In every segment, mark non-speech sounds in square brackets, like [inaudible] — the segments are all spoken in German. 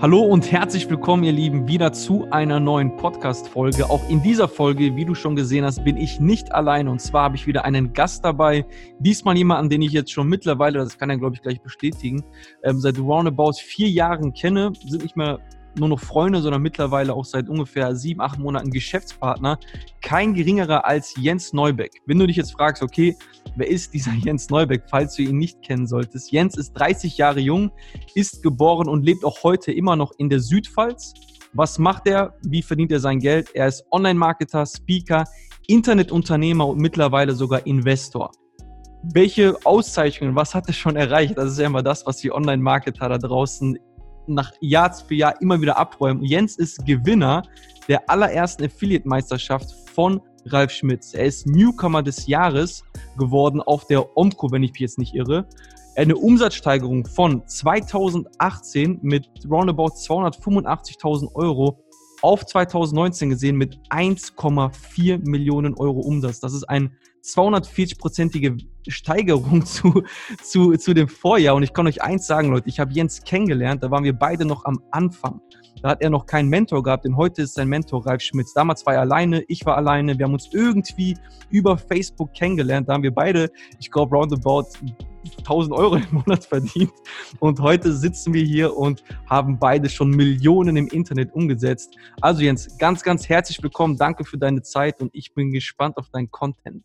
Hallo und herzlich willkommen, ihr Lieben, wieder zu einer neuen Podcast-Folge. Auch in dieser Folge, wie du schon gesehen hast, bin ich nicht alleine und zwar habe ich wieder einen Gast dabei. Diesmal jemanden, den ich jetzt schon mittlerweile, das kann er glaube ich gleich bestätigen, ähm, seit roundabout vier Jahren kenne, sind nicht mehr nur noch Freunde, sondern mittlerweile auch seit ungefähr sieben, acht Monaten Geschäftspartner. Kein geringerer als Jens Neubeck. Wenn du dich jetzt fragst, okay, wer ist dieser [laughs] Jens Neubeck, falls du ihn nicht kennen solltest? Jens ist 30 Jahre jung, ist geboren und lebt auch heute immer noch in der Südpfalz. Was macht er? Wie verdient er sein Geld? Er ist Online-Marketer, Speaker, Internetunternehmer und mittlerweile sogar Investor. Welche Auszeichnungen, was hat er schon erreicht? Das ist ja immer das, was die Online-Marketer da draußen nach Jahr für Jahr immer wieder abräumen. Jens ist Gewinner der allerersten Affiliate-Meisterschaft von Ralf Schmitz. Er ist Newcomer des Jahres geworden auf der Omco, wenn ich mich jetzt nicht irre. Eine Umsatzsteigerung von 2018 mit roundabout 285.000 Euro auf 2019 gesehen mit 1,4 Millionen Euro Umsatz. Das ist eine 240-prozentige Steigerung [laughs] zu, zu, zu dem Vorjahr. Und ich kann euch eins sagen, Leute, ich habe Jens kennengelernt, da waren wir beide noch am Anfang. Da hat er noch keinen Mentor gehabt, denn heute ist sein Mentor Ralf Schmitz. Damals war er alleine, ich war alleine. Wir haben uns irgendwie über Facebook kennengelernt. Da haben wir beide, ich glaube, roundabout 1000 Euro im Monat verdient. Und heute sitzen wir hier und haben beide schon Millionen im Internet umgesetzt. Also Jens, ganz, ganz herzlich willkommen. Danke für deine Zeit und ich bin gespannt auf deinen Content.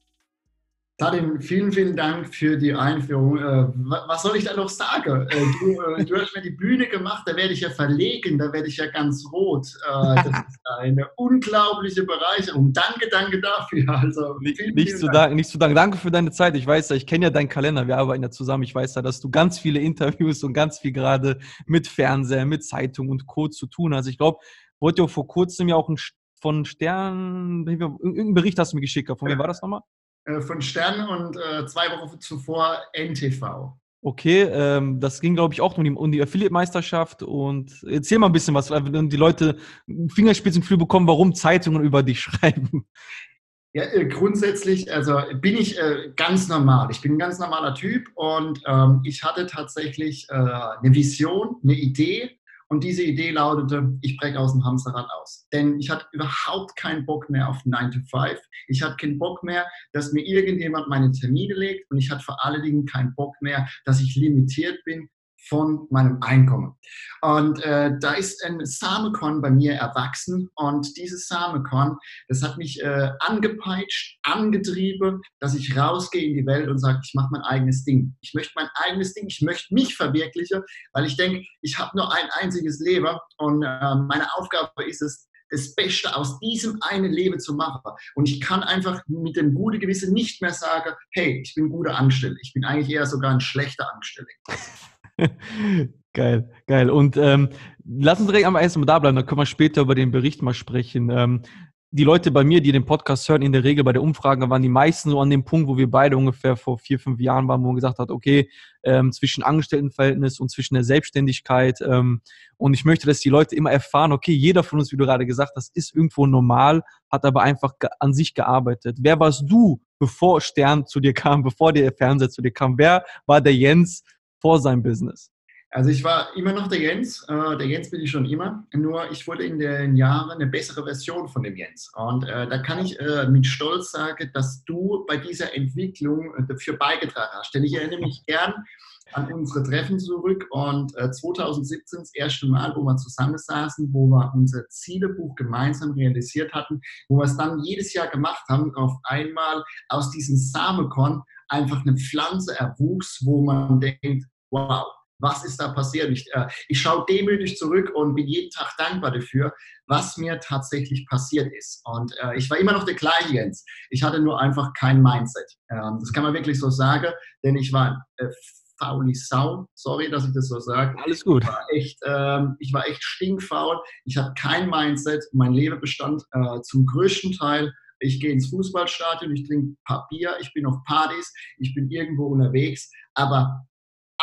Tadin, vielen, vielen Dank für die Einführung. Äh, was soll ich da noch sagen? Äh, du, äh, du, hast mir die Bühne gemacht, da werde ich ja verlegen, da werde ich ja ganz rot. Das [laughs] ist eine unglaubliche Bereicherung. Danke, danke dafür. [laughs] Also, vielen, nicht, vielen zu Dank. nicht zu danken. Danke für deine Zeit. Ich weiß ja, ich kenne ja deinen Kalender, wir arbeiten ja zusammen. Ich weiß ja, dass du ganz viele Interviews und ganz viel gerade mit Fernseher, mit Zeitung und Co. zu tun hast. Ich glaube, wurde ja vor kurzem ja auch ein von Stern, irgendeinen Bericht hast du mir geschickt. Von wem war das nochmal? Äh, von Stern und äh, zwei Wochen zuvor NTV. Okay, ähm, das ging, glaube ich, auch um die, um die Affiliate-Meisterschaft. Und erzähl mal ein bisschen was, wenn die Leute Fingerspitzengefühl bekommen, warum Zeitungen über dich [laughs] schreiben. Ja, äh, grundsätzlich, also bin ich äh, ganz normal. Ich bin ein ganz normaler Typ und ähm, ich hatte tatsächlich äh, eine Vision, eine Idee und diese Idee lautete, ich breche aus dem Hamsterrad aus. Denn ich hatte überhaupt keinen Bock mehr auf 9 to 5. Ich hatte keinen Bock mehr, dass mir irgendjemand meine Termine legt. Und ich hatte vor allen Dingen keinen Bock mehr, dass ich limitiert bin von meinem Einkommen. Und äh, da ist ein Samekorn bei mir erwachsen und dieses Samekorn, das hat mich äh, angepeitscht, angetrieben, dass ich rausgehe in die Welt und sage, ich mache mein eigenes Ding. Ich möchte mein eigenes Ding, ich möchte mich verwirklichen, weil ich denke, ich habe nur ein einziges Leben und äh, meine Aufgabe ist es, das Beste aus diesem einen Leben zu machen. Und ich kann einfach mit dem guten Gewissen nicht mehr sagen, hey, ich bin guter Angestellter. Ich bin eigentlich eher sogar ein schlechter Angestellter. [laughs] [laughs] geil, geil. Und ähm, lass uns direkt einmal erstmal da bleiben, dann können wir später über den Bericht mal sprechen. Ähm, die Leute bei mir, die den Podcast hören, in der Regel bei der Umfrage waren die meisten so an dem Punkt, wo wir beide ungefähr vor vier, fünf Jahren waren, wo man gesagt hat, okay, ähm, zwischen Angestelltenverhältnis und zwischen der Selbstständigkeit. Ähm, und ich möchte, dass die Leute immer erfahren, okay, jeder von uns, wie du gerade gesagt hast, ist irgendwo normal, hat aber einfach an sich gearbeitet. Wer warst du, bevor Stern zu dir kam, bevor der Fernseher zu dir kam? Wer war der Jens, vor seinem Business? Also ich war immer noch der Jens, äh, der Jens bin ich schon immer, nur ich wurde in den Jahren eine bessere Version von dem Jens. Und äh, da kann ich äh, mit Stolz sagen, dass du bei dieser Entwicklung äh, dafür beigetragen hast. Denn ich erinnere mich gern an unsere Treffen zurück und 2017 äh, das erste Mal, wo wir zusammensaßen, wo wir unser Zielebuch gemeinsam realisiert hatten, wo wir es dann jedes Jahr gemacht haben, auf einmal aus diesem Samenkorn einfach eine Pflanze erwuchs, wo man denkt, wow, was ist da passiert? Ich, äh, ich schaue demütig zurück und bin jeden Tag dankbar dafür, was mir tatsächlich passiert ist. Und äh, ich war immer noch der gleiche Jens. Ich hatte nur einfach kein Mindset. Ähm, das kann man wirklich so sagen, denn ich war äh, fauli Sau. Sorry, dass ich das so sage. Alles gut. Ich war echt, ähm, ich war echt stinkfaul. Ich hatte kein Mindset. Mein Leben bestand äh, zum größten Teil ich gehe ins Fußballstadion, ich trinke Papier, ich bin auf Partys, ich bin irgendwo unterwegs, aber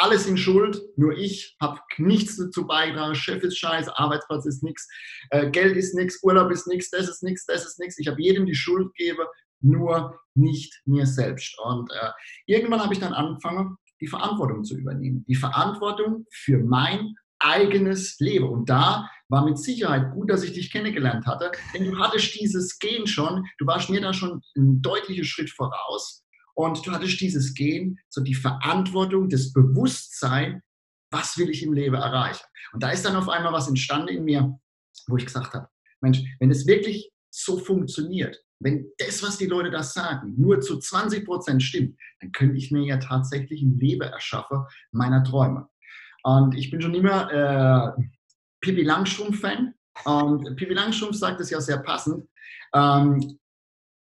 alles in Schuld, nur ich habe nichts dazu beigetragen. Chef ist scheiße, Arbeitsplatz ist nichts, äh, Geld ist nichts, Urlaub ist nichts, das ist nichts, das ist nichts. Ich habe jedem die Schuld gegeben, nur nicht mir selbst. Und äh, irgendwann habe ich dann angefangen, die Verantwortung zu übernehmen. Die Verantwortung für mein eigenes Leben. Und da war mit Sicherheit gut, dass ich dich kennengelernt hatte, denn du hattest dieses Gen schon, du warst mir da schon einen deutlichen Schritt voraus und du hattest dieses Gen, so die Verantwortung, das Bewusstsein, was will ich im Leben erreichen. Und da ist dann auf einmal was entstanden in mir, wo ich gesagt habe, Mensch, wenn es wirklich so funktioniert, wenn das, was die Leute da sagen, nur zu 20 Prozent stimmt, dann könnte ich mir ja tatsächlich ein Leben erschaffen meiner Träume. Und ich bin schon immer äh, Pippi Langstrumpf-Fan. Und Pippi Langstrumpf sagt es ja sehr passend. Ähm,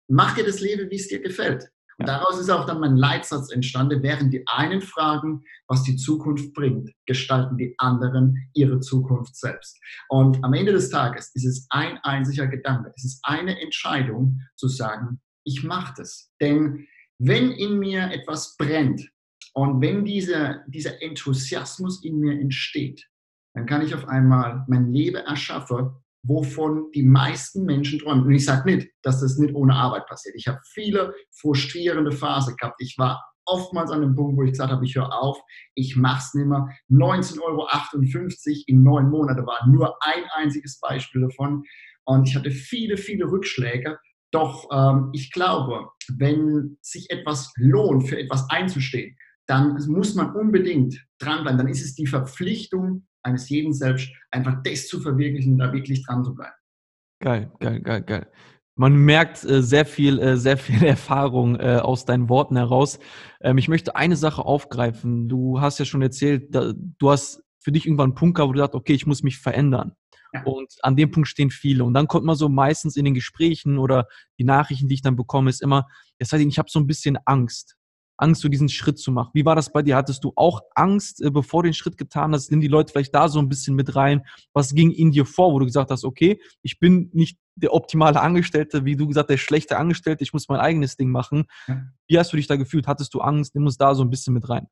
mach dir das Leben, wie es dir gefällt. Und daraus ist auch dann mein Leitsatz entstanden, während die einen fragen, was die Zukunft bringt, gestalten die anderen ihre Zukunft selbst. Und am Ende des Tages ist es ein einziger Gedanke, es ist eine Entscheidung zu sagen, ich mache das. Denn wenn in mir etwas brennt und wenn diese, dieser Enthusiasmus in mir entsteht, dann kann ich auf einmal mein Leben erschaffen, wovon die meisten Menschen träumen. Und ich sage nicht, dass das nicht ohne Arbeit passiert. Ich habe viele frustrierende Phasen gehabt. Ich war oftmals an dem Punkt, wo ich gesagt habe, ich höre auf, ich mache es nicht mehr. 19,58 Euro in neun Monaten war nur ein einziges Beispiel davon. Und ich hatte viele, viele Rückschläge. Doch ähm, ich glaube, wenn sich etwas lohnt, für etwas einzustehen, dann muss man unbedingt dranbleiben. Dann ist es die Verpflichtung eines jeden selbst, einfach das zu verwirklichen, da wirklich dran zu bleiben. Geil, geil, geil, geil. Man merkt äh, sehr viel, äh, sehr [laughs] viel Erfahrung äh, aus deinen Worten heraus. Ähm, ich möchte eine Sache aufgreifen. Du hast ja schon erzählt, da, du hast für dich irgendwann einen Punkt gehabt, wo du sagst, okay, ich muss mich verändern. Ja. Und an dem Punkt stehen viele. Und dann kommt man so meistens in den Gesprächen oder die Nachrichten, die ich dann bekomme, ist immer, das heißt, ich habe so ein bisschen Angst. Angst, so diesen Schritt zu machen. Wie war das bei dir? Hattest du auch Angst, äh, bevor du den Schritt getan hast? Nimm die Leute vielleicht da so ein bisschen mit rein. Was ging in dir vor, wo du gesagt hast, okay, ich bin nicht der optimale Angestellte, wie du gesagt, der schlechte Angestellte, ich muss mein eigenes Ding machen. Wie hast du dich da gefühlt? Hattest du Angst? Nimm uns da so ein bisschen mit rein.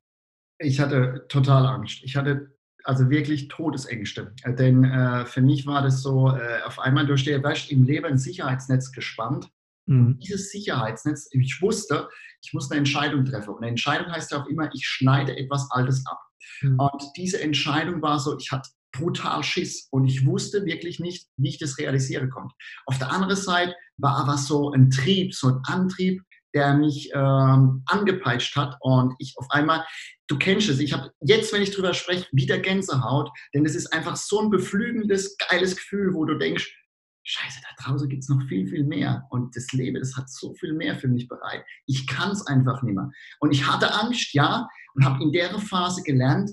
Ich hatte total Angst. Ich hatte also wirklich Todesängste. Denn äh, für mich war das so, äh, auf einmal durch der Wäsche im Leben ein Sicherheitsnetz gespannt. Mhm. Dieses Sicherheitsnetz, ich wusste, ich muss eine Entscheidung treffen. Und eine Entscheidung heißt ja auch immer, ich schneide etwas Altes ab. Mhm. Und diese Entscheidung war so, ich hatte brutal Schiss und ich wusste wirklich nicht, wie ich das realisieren konnte. Auf der anderen Seite war aber so ein Trieb, so ein Antrieb, der mich ähm, angepeitscht hat und ich auf einmal, du kennst es, ich habe jetzt, wenn ich drüber spreche, wieder Gänsehaut, denn es ist einfach so ein beflügendes, geiles Gefühl, wo du denkst, Scheiße, da draußen gibt es noch viel, viel mehr. Und das Leben, das hat so viel mehr für mich bereit. Ich kann es einfach nicht mehr. Und ich hatte Angst, ja, und habe in der Phase gelernt,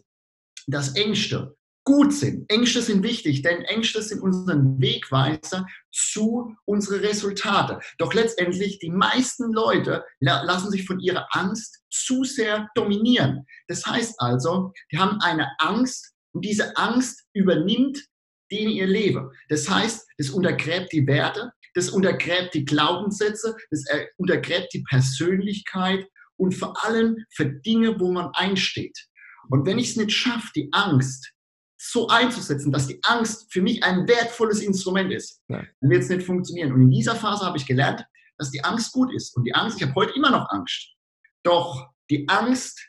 dass Ängste gut sind. Ängste sind wichtig, denn Ängste sind unseren Wegweiser zu unseren Resultate. Doch letztendlich, die meisten Leute lassen sich von ihrer Angst zu sehr dominieren. Das heißt also, die haben eine Angst und diese Angst übernimmt denen ihr Leben. Das heißt, es untergräbt die Werte, das untergräbt die Glaubenssätze, das äh, untergräbt die Persönlichkeit und vor allem für Dinge, wo man einsteht. Und wenn ich es nicht schaffe, die Angst so einzusetzen, dass die Angst für mich ein wertvolles Instrument ist, ja. dann wird es nicht funktionieren. Und in dieser Phase habe ich gelernt, dass die Angst gut ist. Und die Angst, ich habe heute immer noch Angst. Doch die Angst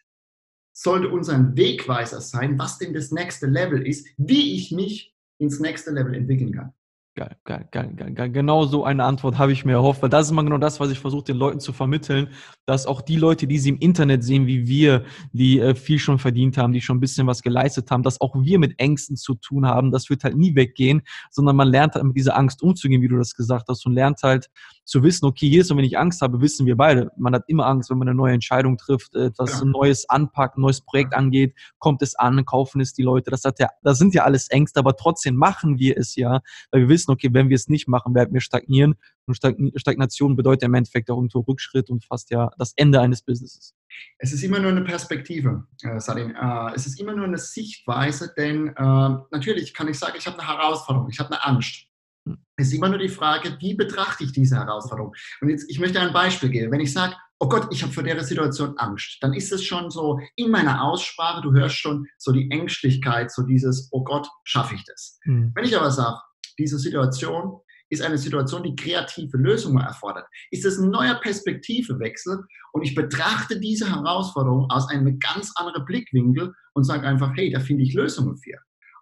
sollte unser Wegweiser sein, was denn das nächste Level ist, wie ich mich ins nächste Level entwickeln kann. Geil, geil, geil, geil. Genau so eine Antwort habe ich mir erhofft, weil das ist immer genau das, was ich versuche, den Leuten zu vermitteln, dass auch die Leute, die sie im Internet sehen, wie wir, die äh, viel schon verdient haben, die schon ein bisschen was geleistet haben, dass auch wir mit Ängsten zu tun haben. Das wird halt nie weggehen, sondern man lernt halt mit dieser Angst umzugehen, wie du das gesagt hast, und lernt halt zu wissen, okay, hier ist und wenn ich Angst habe, wissen wir beide. Man hat immer Angst, wenn man eine neue Entscheidung trifft, äh, etwas ja. Neues anpackt, ein neues Projekt angeht, kommt es an, kaufen es die Leute. Das hat ja, das sind ja alles Ängste, aber trotzdem machen wir es ja, weil wir wissen, okay, wenn wir es nicht machen, werden wir stagnieren. Und Stagnation bedeutet im Endeffekt auch irgendwo Rückschritt und fast ja das Ende eines Businesses. Es ist immer nur eine Perspektive, äh, Salim. Äh, es ist immer nur eine Sichtweise, denn äh, natürlich kann ich sagen, ich habe eine Herausforderung, ich habe eine Angst. Hm. Es ist immer nur die Frage, wie betrachte ich diese Herausforderung? Und jetzt, ich möchte ein Beispiel geben. Wenn ich sage, oh Gott, ich habe vor der Situation Angst, dann ist es schon so in meiner Aussprache, du hörst schon so die Ängstlichkeit, so dieses, oh Gott, schaffe ich das? Mhm. Wenn ich aber sage, diese Situation ist eine Situation, die kreative Lösungen erfordert. Ist es ein neuer Perspektivewechsel und ich betrachte diese Herausforderung aus einem ganz anderen Blickwinkel und sage einfach, hey, da finde ich Lösungen für.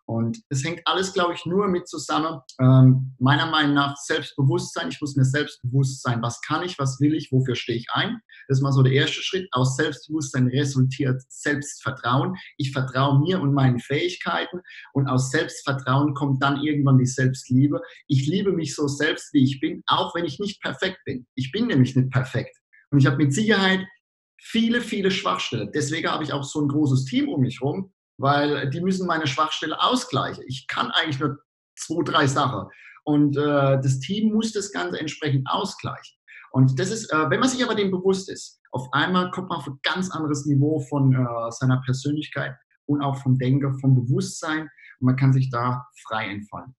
Und es hängt alles, glaube ich, nur mit zusammen. Ähm, meiner Meinung nach Selbstbewusstsein. Ich muss mir selbstbewusst sein. Was kann ich? Was will ich? Wofür stehe ich ein? Das ist mal so der erste Schritt. Aus Selbstbewusstsein resultiert Selbstvertrauen. Ich vertraue mir und meinen Fähigkeiten. Und aus Selbstvertrauen kommt dann irgendwann die Selbstliebe. Ich liebe mich so selbst, wie ich bin, auch wenn ich nicht perfekt bin. Ich bin nämlich nicht perfekt. Und ich habe mit Sicherheit viele, viele Schwachstellen. Deswegen habe ich auch so ein großes Team um mich herum, weil die müssen meine Schwachstelle ausgleichen. Ich kann eigentlich nur zwei, drei Sachen. Und äh, das Team muss das Ganze entsprechend ausgleichen. Und das ist, äh, wenn man sich aber dem bewusst ist, auf einmal kommt man auf ein ganz anderes Niveau von äh, seiner Persönlichkeit und auch vom Denken, vom Bewusstsein und man kann sich da frei entfalten.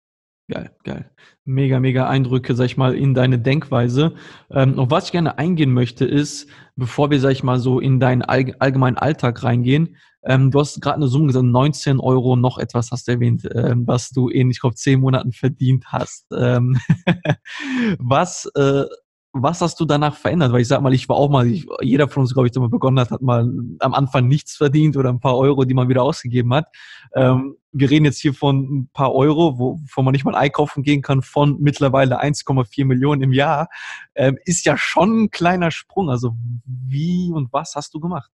Geil, geil. Mega, mega Eindrücke, sag ich mal, in deine Denkweise. Ähm, auf was ich gerne eingehen möchte, ist, bevor wir, sag ich mal, so in deinen allgemeinen Alltag reingehen, ähm, du hast gerade eine Summe gesagt, 19 Euro noch etwas hast du erwähnt, ähm, was du in, ich glaube, zehn Monaten verdient hast. Ähm, [laughs] was äh, was hast du danach verändert? Weil ich sag mal, ich war auch mal, ich, jeder von uns, glaube ich, der mal begonnen hat, hat mal am Anfang nichts verdient oder ein paar Euro, die man wieder ausgegeben hat. Ähm, wir reden jetzt hier von ein paar Euro, wo, wo man nicht mal einkaufen gehen kann, von mittlerweile 1,4 Millionen im Jahr. Ähm, ist ja schon ein kleiner Sprung. Also wie und was hast du gemacht?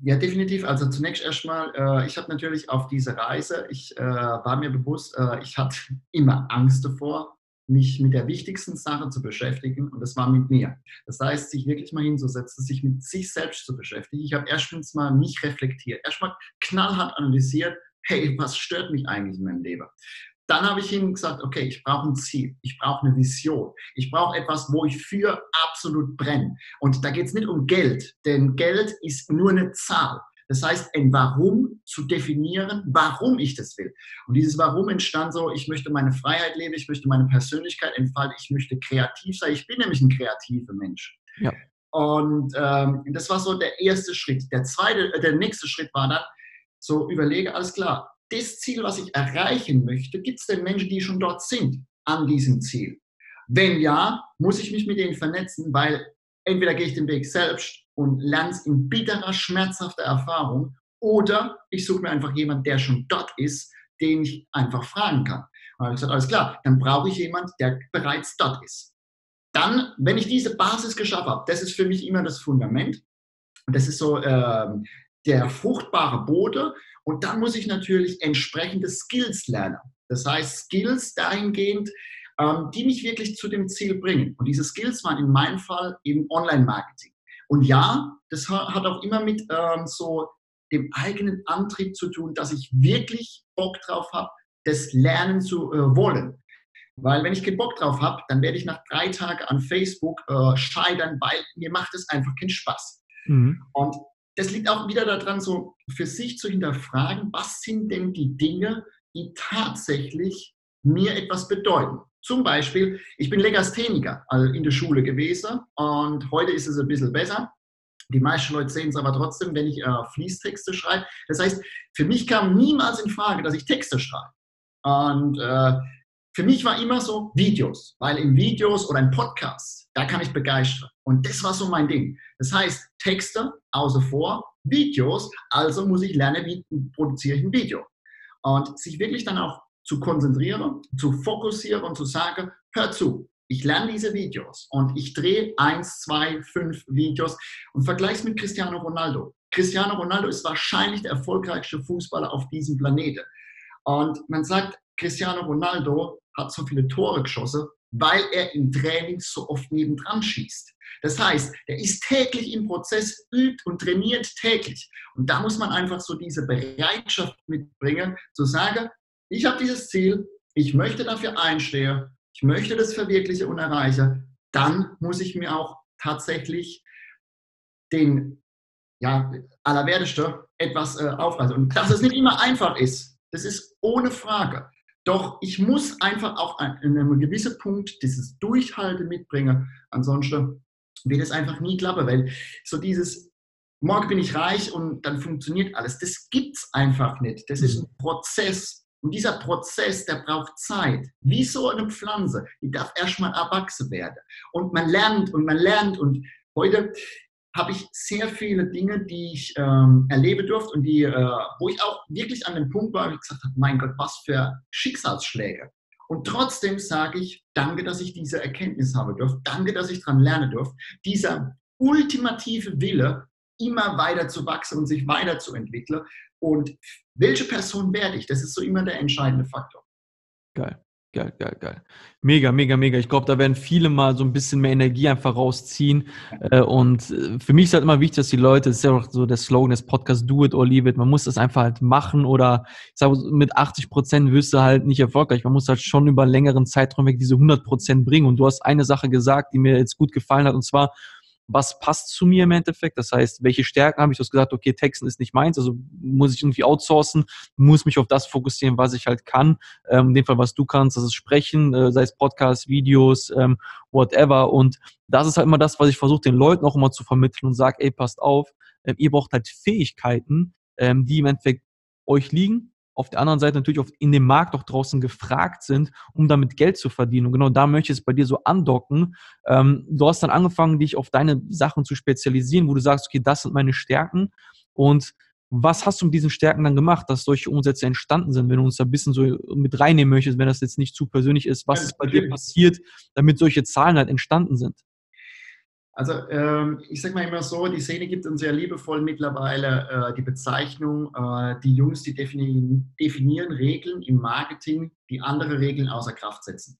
Ja, definitiv. Also zunächst erstmal, äh, ich habe natürlich auf diese Reise, ich äh, war mir bewusst, äh, ich hatte [laughs] immer Angst davor, mich mit der wichtigsten Sache zu beschäftigen und das war mit mir. Das heißt, sich wirklich mal hinzusetzen, sich mit sich selbst zu beschäftigen. Ich habe erstens mal nicht reflektiert, erstmal knallhart analysiert, hey, was stört mich eigentlich in meinem Leben? Dann habe ich ihm gesagt, okay, ich brauche ein Ziel, ich brauche eine Vision, ich brauche etwas, wo ich für absolut brenne. Und da geht es nicht um Geld, denn Geld ist nur eine Zahl. Das heißt, ein Warum zu definieren, warum ich das will. Und dieses Warum entstand so, ich möchte meine Freiheit leben, ich möchte meine Persönlichkeit entfalten, ich möchte kreativ sein. Ich bin nämlich ein kreativer Mensch. Ja. Und ähm, das war so der erste Schritt. Der zweite, äh, der nächste Schritt war dann, so überlege, alles klar, das Ziel, was ich erreichen möchte, gibt es denn Menschen, die schon dort sind an diesem Ziel? Wenn ja, muss ich mich mit denen vernetzen, weil entweder gehe ich den Weg selbst und lerne es in bitterer, schmerzhafter Erfahrung oder ich suche mir einfach jemanden, der schon dort ist, den ich einfach fragen kann. Und habe ich gesagt, alles klar, dann brauche ich jemanden, der bereits dort ist. Dann, wenn ich diese Basis geschaffen habe, das ist für mich immer das Fundament. Und das ist so äh, der fruchtbare Boden. Und dann muss ich natürlich entsprechende Skills lernen. Das heißt, Skills dahingehend, ähm, die mich wirklich zu dem Ziel bringen. Und diese Skills waren in meinem Fall eben Online-Marketing. Und ja, das hat auch immer mit ähm, so dem eigenen Antrieb zu tun, dass ich wirklich Bock drauf habe, das lernen zu äh, wollen. Weil wenn ich keinen Bock drauf habe, dann werde ich nach drei Tagen an Facebook äh, scheitern, weil mir macht es einfach keinen Spaß. Mhm. Und das liegt auch wieder daran, so für sich zu hinterfragen, was sind denn die Dinge, die tatsächlich mir etwas bedeuten. Zum Beispiel, ich bin Legastheniker also in der Schule gewesen und heute ist es ein bisschen besser. Die meisten Leute sehen es aber trotzdem, wenn ich äh, Fließtexte schreibe. Das heißt, für mich kam niemals in Frage, dass ich Texte schreibe. Und äh, für mich war immer so Videos, weil in Videos oder in Podcasts, da kann ich begeistern. Und das war so mein Ding. Das heißt, Texte außer vor, Videos, also muss ich lernen, wie produziere ich ein Video. Und sich wirklich dann auch zu konzentrieren, zu fokussieren und zu sagen, hör zu, ich lerne diese Videos und ich drehe eins, zwei, fünf Videos und vergleiche es mit Cristiano Ronaldo. Cristiano Ronaldo ist wahrscheinlich der erfolgreichste Fußballer auf diesem Planeten. Und man sagt, Cristiano Ronaldo hat so viele Tore geschossen, weil er im Training so oft nebendran schießt. Das heißt, er ist täglich im Prozess, übt und trainiert täglich. Und da muss man einfach so diese Bereitschaft mitbringen, zu sagen, ich habe dieses Ziel, ich möchte dafür einstehen, ich möchte das verwirklichen und erreichen, dann muss ich mir auch tatsächlich den ja, Allerwertesten etwas äh, aufreißen. Und dass es nicht immer einfach ist, das ist ohne Frage. Doch ich muss einfach auch an einem gewissen Punkt dieses Durchhalten mitbringen. Ansonsten wird es einfach nie klappen, weil so dieses morgen bin ich reich und dann funktioniert alles, das gibt es einfach nicht. Das ist mhm. ein Prozess. Und dieser Prozess, der braucht Zeit. Wie so eine Pflanze, die darf erstmal erwachsen werden. Und man lernt und man lernt. Und heute, habe ich sehr viele Dinge, die ich ähm, erleben durfte und die, äh, wo ich auch wirklich an dem Punkt war, wo ich gesagt habe, mein Gott, was für Schicksalsschläge. Und trotzdem sage ich, danke, dass ich diese Erkenntnis habe durfte, danke, dass ich daran lernen durfte. Dieser ultimative Wille, immer weiter zu wachsen und sich weiterzuentwickeln. Und welche Person werde ich? Das ist so immer der entscheidende Faktor. Geil. Geil, geil, geil. Mega, mega, mega. Ich glaube, da werden viele mal so ein bisschen mehr Energie einfach rausziehen. Äh, und äh, für mich ist halt immer wichtig, dass die Leute, das ist ja auch so der Slogan des Podcasts, do it or leave it. Man muss das einfach halt machen oder ich sage, mit 80 Prozent wirst du halt nicht erfolgreich. Man muss halt schon über einen längeren Zeitraum weg diese 100 Prozent bringen. Und du hast eine Sache gesagt, die mir jetzt gut gefallen hat, und zwar, was passt zu mir im Endeffekt. Das heißt, welche Stärken habe ich? Du hast gesagt, okay, Texten ist nicht meins, also muss ich irgendwie outsourcen, muss mich auf das fokussieren, was ich halt kann. Ähm, in dem Fall, was du kannst, das ist Sprechen, äh, sei es Podcasts, Videos, ähm, whatever. Und das ist halt immer das, was ich versuche, den Leuten auch immer zu vermitteln und sage, ey, passt auf, äh, ihr braucht halt Fähigkeiten, ähm, die im Endeffekt euch liegen, auf der anderen Seite natürlich auch in dem Markt auch draußen gefragt sind, um damit Geld zu verdienen. Und genau da möchte ich es bei dir so andocken. Ähm, du hast dann angefangen, dich auf deine Sachen zu spezialisieren, wo du sagst, okay, das sind meine Stärken. Und was hast du mit diesen Stärken dann gemacht, dass solche Umsätze entstanden sind? Wenn du uns da ein bisschen so mit reinnehmen möchtest, wenn das jetzt nicht zu persönlich ist, was ist bei dir passiert, damit solche Zahlen halt entstanden sind? Also ähm, ich sage mal immer so, die Szene gibt uns ja liebevoll mittlerweile äh, die Bezeichnung, äh, die Jungs, die definieren, definieren, Regeln im Marketing, die andere Regeln außer Kraft setzen.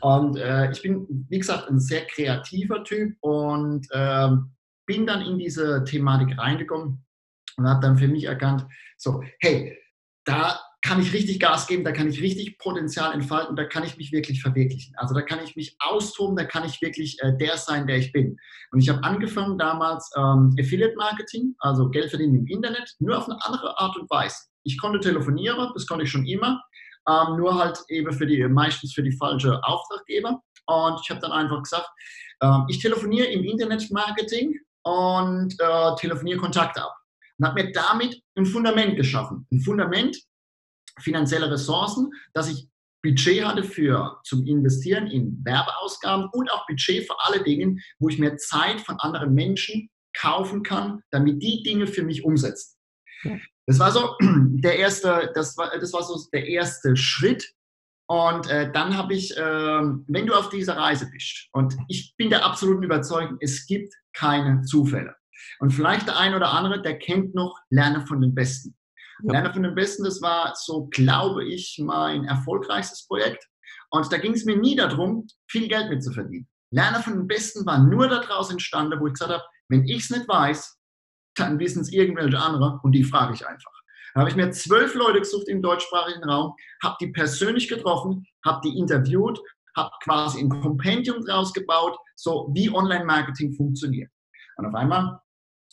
Und äh, ich bin, wie gesagt, ein sehr kreativer Typ und ähm, bin dann in diese Thematik reingekommen und habe dann für mich erkannt, so, hey, da kann ich richtig Gas geben, da kann ich richtig Potenzial entfalten, da kann ich mich wirklich verwirklichen. Also da kann ich mich austoben, da kann ich wirklich äh, der sein, der ich bin. Und ich habe angefangen damals ähm, Affiliate Marketing, also Geld verdienen im Internet, nur auf eine andere Art und Weise. Ich konnte telefonieren, das konnte ich schon immer, ähm, nur halt eben für die, meistens für die falsche Auftraggeber. Und ich habe dann einfach gesagt, äh, ich telefoniere im Internet Marketing und äh, telefoniere Kontakte ab. Und habe mir damit ein Fundament geschaffen. Ein Fundament, finanzielle Ressourcen, dass ich Budget hatte für zum Investieren in Werbeausgaben und auch Budget für alle Dinge, wo ich mir Zeit von anderen Menschen kaufen kann, damit die Dinge für mich umsetzen. Das war so [clears throat] der erste, das war, das war so der erste Schritt. Und äh, dann habe ich, äh, wenn du auf dieser Reise bist, und ich bin der absoluten Überzeugung, es gibt keine Zufälle. Und vielleicht der ein oder andere, der kennt noch Lerne von den Besten. Ja. Lerner von den Besten, das war so, glaube ich, mein erfolgreichstes Projekt. Und da ging es mir nie darum, viel Geld mitzuverdienen. Lerner von den Besten war nur daraus entstanden, wo ich gesagt habe, wenn ich es nicht weiß, dann wissen es irgendwelche andere und die frage ich einfach. Da habe ich mir zwölf Leute gesucht im deutschsprachigen Raum, habe die persönlich getroffen, habe die interviewt, habe quasi ein Kompendium draus gebaut, so wie Online-Marketing funktioniert. Und auf einmal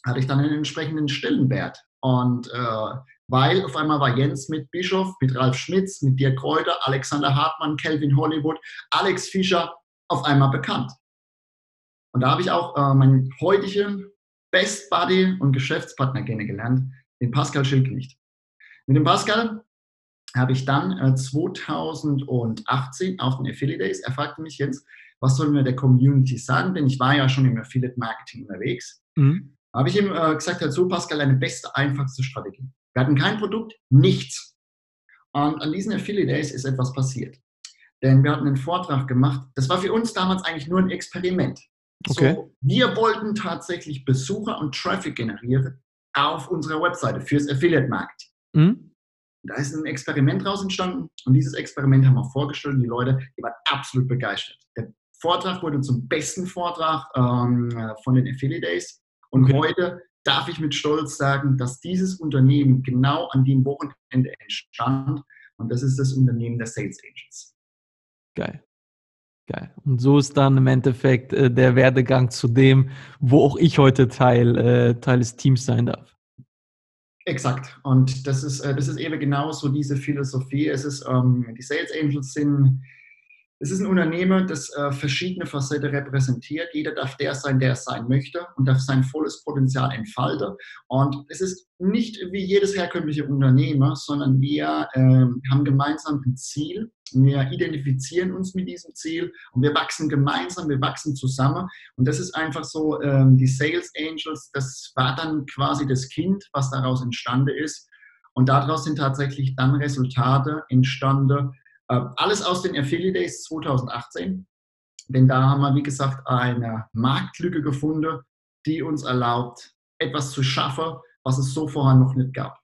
hatte ich dann einen entsprechenden Stellenwert. Und äh, weil auf einmal war Jens mit Bischof, mit Ralf Schmitz, mit Dirk Kräuter, Alexander Hartmann, Kelvin Hollywood, Alex Fischer auf einmal bekannt. Und da habe ich auch äh, meinen heutigen Best Buddy und Geschäftspartner kennengelernt, den Pascal Schildknecht. Mit dem Pascal habe ich dann äh, 2018 auf den Affiliate Days, er fragte mich, Jens, was sollen wir der Community sagen? Denn ich war ja schon im Affiliate Marketing unterwegs. Mhm. Habe ich ihm äh, gesagt, so Pascal, eine beste, einfachste Strategie. Wir hatten kein Produkt, nichts. Und an diesen Affiliate Days ist etwas passiert. Denn wir hatten einen Vortrag gemacht. Das war für uns damals eigentlich nur ein Experiment. Okay. So, wir wollten tatsächlich Besucher und Traffic generieren auf unserer Webseite fürs Affiliate Marketing. Mhm. Da ist ein Experiment raus entstanden und dieses Experiment haben wir vorgestellt und die Leute, die waren absolut begeistert. Der Vortrag wurde zum besten Vortrag ähm, von den Affiliate Days und okay. heute darf ich mit Stolz sagen, dass dieses Unternehmen genau an dem Wochenende entstand. Und das ist das Unternehmen der Sales Agents. Geil. Geil. Und so ist dann im Endeffekt äh, der Werdegang zu dem, wo auch ich heute Teil, äh, Teil des Teams sein darf. Exakt. Und das ist, äh, das ist eben genau so diese Philosophie. Es ist, ähm, die Sales Angels sind es ist ein Unternehmen, das äh, verschiedene Facetten repräsentiert. Jeder darf der sein, der es sein möchte und darf sein volles Potenzial entfalten. Und es ist nicht wie jedes herkömmliche Unternehmen, sondern wir äh, haben gemeinsam ein Ziel. Wir identifizieren uns mit diesem Ziel und wir wachsen gemeinsam, wir wachsen zusammen. Und das ist einfach so, äh, die Sales Angels, das war dann quasi das Kind, was daraus entstanden ist. Und daraus sind tatsächlich dann Resultate entstanden, alles aus den Affiliate Days 2018. Denn da haben wir, wie gesagt, eine Marktlücke gefunden, die uns erlaubt, etwas zu schaffen, was es so vorher noch nicht gab.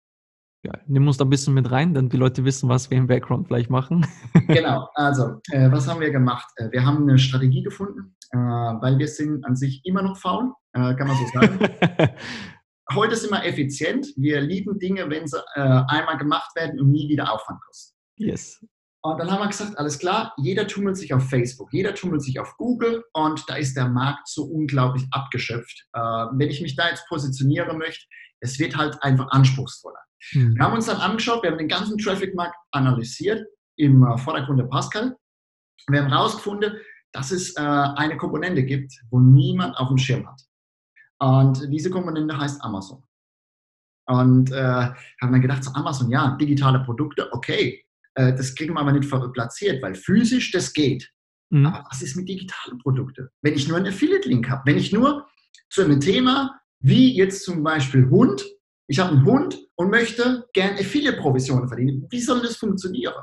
Ja, nimm uns da ein bisschen mit rein, damit die Leute wissen, was wir im Background vielleicht machen. [laughs] genau, also äh, was haben wir gemacht? Äh, wir haben eine Strategie gefunden, äh, weil wir sind an sich immer noch faul, äh, kann man so sagen. [laughs] Heute sind wir effizient. Wir lieben Dinge, wenn sie äh, einmal gemacht werden und nie wieder Aufwand kosten. Yes. Und dann haben wir gesagt, alles klar, jeder tummelt sich auf Facebook, jeder tummelt sich auf Google und da ist der Markt so unglaublich abgeschöpft. Äh, wenn ich mich da jetzt positionieren möchte, es wird halt einfach anspruchsvoller. Mhm. Wir haben uns dann angeschaut, wir haben den ganzen Traffic-Markt analysiert im äh, Vordergrund der Pascal. Wir haben herausgefunden, dass es äh, eine Komponente gibt, wo niemand auf dem Schirm hat. Und diese Komponente heißt Amazon. Und äh, haben dann gedacht, so Amazon, ja, digitale Produkte, okay, äh, das kriegen wir aber nicht platziert, weil physisch das geht. Mhm. Aber was ist mit digitalen Produkten? Wenn ich nur einen Affiliate-Link habe, wenn ich nur zu einem Thema, wie jetzt zum Beispiel Hund, ich habe einen Hund und möchte gern Affiliate-Provisionen verdienen, wie soll das funktionieren?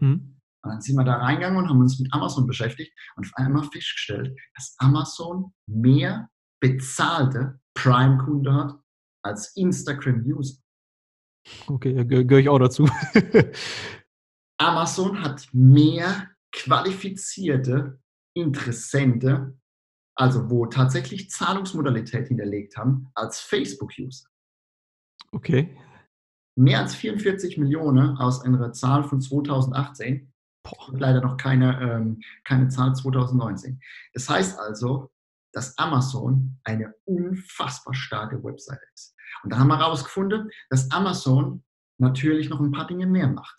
Mhm. Und dann sind wir da reingegangen und haben uns mit Amazon beschäftigt und auf einmal festgestellt, dass Amazon mehr bezahlte Prime-Kunde hat als Instagram-User. Okay, gehöre ich auch dazu. [laughs] Amazon hat mehr qualifizierte Interessente, also wo tatsächlich Zahlungsmodalität hinterlegt haben, als Facebook-User. Okay. Mehr als 44 Millionen aus einer Zahl von 2018. Boah. Leider noch keine, ähm, keine Zahl 2019. Das heißt also, dass Amazon eine unfassbar starke Website ist. Und da haben wir herausgefunden, dass Amazon natürlich noch ein paar Dinge mehr macht.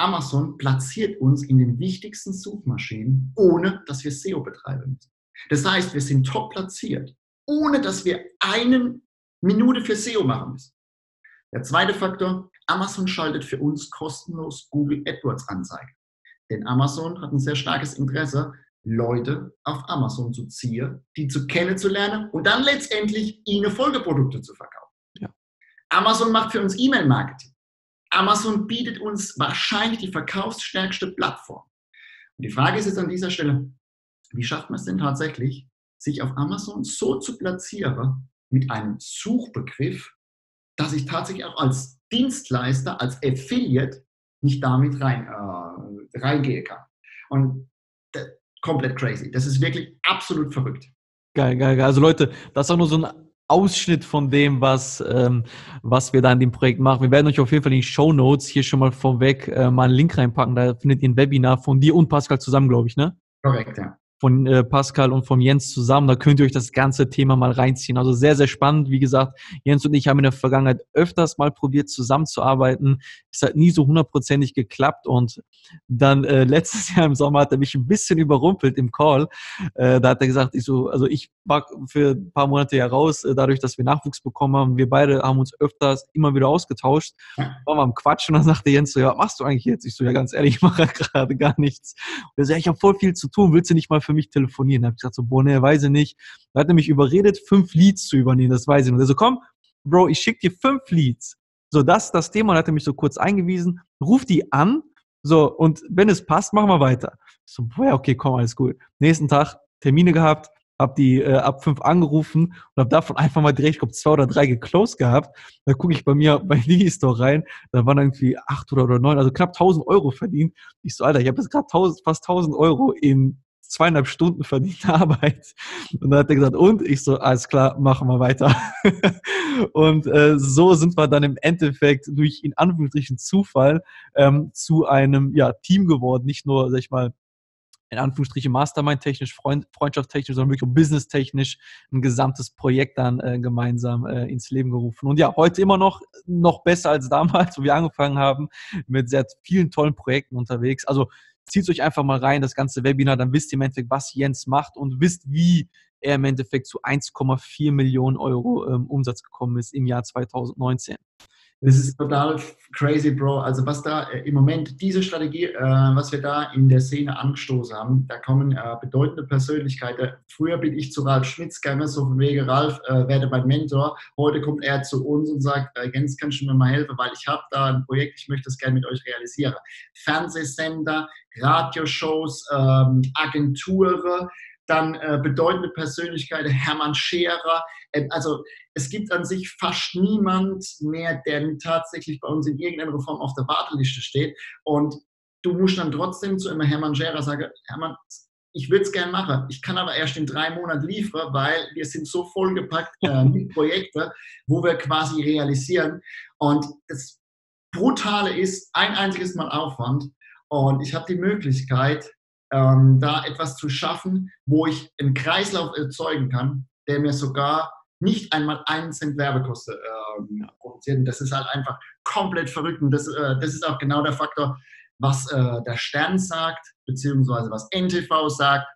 Amazon platziert uns in den wichtigsten Suchmaschinen, ohne dass wir SEO betreiben müssen. Das heißt, wir sind top platziert, ohne dass wir eine Minute für SEO machen müssen. Der zweite Faktor, Amazon schaltet für uns kostenlos Google AdWords Anzeigen. Denn Amazon hat ein sehr starkes Interesse, Leute auf Amazon zu ziehen, die zu kennenzulernen und dann letztendlich ihnen Folgeprodukte zu verkaufen. Ja. Amazon macht für uns E-Mail-Marketing. Amazon bietet uns wahrscheinlich die verkaufsstärkste Plattform. Und die Frage ist jetzt an dieser Stelle, wie schafft man es denn tatsächlich, sich auf Amazon so zu platzieren mit einem Suchbegriff, dass ich tatsächlich auch als Dienstleister, als Affiliate nicht damit rein, äh, reingehen kann. Und komplett crazy. Das ist wirklich absolut verrückt. Geil, geil, geil. Also Leute, das ist auch nur so ein Ausschnitt von dem, was, ähm, was wir da in dem Projekt machen. Wir werden euch auf jeden Fall in die Show Notes hier schon mal vorweg äh, mal einen Link reinpacken. Da findet ihr ein Webinar von dir und Pascal zusammen, glaube ich, ne? Korrekt, ja von äh, Pascal und von Jens zusammen. Da könnt ihr euch das ganze Thema mal reinziehen. Also sehr, sehr spannend. Wie gesagt, Jens und ich haben in der Vergangenheit öfters mal probiert, zusammenzuarbeiten. Es hat nie so hundertprozentig geklappt. Und dann äh, letztes Jahr im Sommer hat er mich ein bisschen überrumpelt im Call. Äh, da hat er gesagt, ich so, also ich war für ein paar Monate ja raus, äh, dadurch, dass wir Nachwuchs bekommen haben. Wir beide haben uns öfters immer wieder ausgetauscht. Waren wir am Quatsch und dann sagte Jens so, ja, was machst du eigentlich jetzt? Ich so, ja, ganz ehrlich, ich mache [laughs] gerade gar nichts. Und er so, ja, ich habe voll viel zu tun. Willst du nicht mal für für mich telefonieren. Da habe ich gesagt, so, boah, ne, weiß ich nicht. Da hat er mich überredet, fünf Leads zu übernehmen, das weiß ich. Und er so, komm, Bro, ich schicke dir fünf Leads. So, das, das Thema, und hat er mich so kurz eingewiesen, ruf die an, so, und wenn es passt, machen wir weiter. So, boah, ja, okay, komm, alles gut. Nächsten Tag Termine gehabt, habe die äh, ab fünf angerufen und habe davon einfach mal direkt, ich glaube, zwei oder drei geclosed gehabt. Da gucke ich bei mir [laughs] bei Digistore rein, da waren irgendwie acht oder, oder neun, also knapp 1000 Euro verdient. Ich so, Alter, ich habe jetzt gerade fast 1000 Euro in zweieinhalb Stunden verdiente [laughs] Arbeit. Und dann hat er gesagt, und? Ich so, alles klar, machen wir weiter. [laughs] und äh, so sind wir dann im Endeffekt durch in Anführungsstrichen Zufall ähm, zu einem ja, Team geworden. Nicht nur, sag ich mal, in Anführungsstrichen Mastermind-technisch, Freund, Freundschaft-technisch, sondern wirklich Business-technisch ein gesamtes Projekt dann äh, gemeinsam äh, ins Leben gerufen. Und ja, heute immer noch, noch besser als [laughs] damals, wo wir angefangen haben, mit sehr vielen tollen Projekten unterwegs. Also zieht euch einfach mal rein, das ganze Webinar, dann wisst ihr im Endeffekt, was Jens macht und wisst, wie er im Endeffekt zu 1,4 Millionen Euro ähm, Umsatz gekommen ist im Jahr 2019. Das ist total crazy, Bro. Also was da äh, im Moment, diese Strategie, äh, was wir da in der Szene angestoßen haben, da kommen äh, bedeutende Persönlichkeiten. Früher bin ich zu Ralf Schmitz gegangen, so von wegen Ralf, äh, werde mein Mentor. Heute kommt er zu uns und sagt, äh, Jens, kannst du mir mal helfen, weil ich habe da ein Projekt, ich möchte das gerne mit euch realisieren. Fernsehsender, Radioshows, ähm, Agenturen, dann äh, bedeutende Persönlichkeiten, Hermann Scherer. Äh, also es gibt an sich fast niemand mehr, der tatsächlich bei uns in irgendeiner Form auf der Warteliste steht. Und du musst dann trotzdem zu immer Hermann Scherer sagen, Hermann, ich würde es gerne machen. Ich kann aber erst in drei Monaten liefern, weil wir sind so vollgepackt äh, [laughs] mit Projekten, wo wir quasi realisieren. Und das Brutale ist, ein einziges Mal Aufwand. Und ich habe die Möglichkeit, ähm, da etwas zu schaffen, wo ich einen Kreislauf erzeugen kann, der mir sogar nicht einmal einen Cent Werbekosten ähm, produziert. Und das ist halt einfach komplett verrückt. Und das, äh, das ist auch genau der Faktor, was äh, der Stern sagt, beziehungsweise was NTV sagt.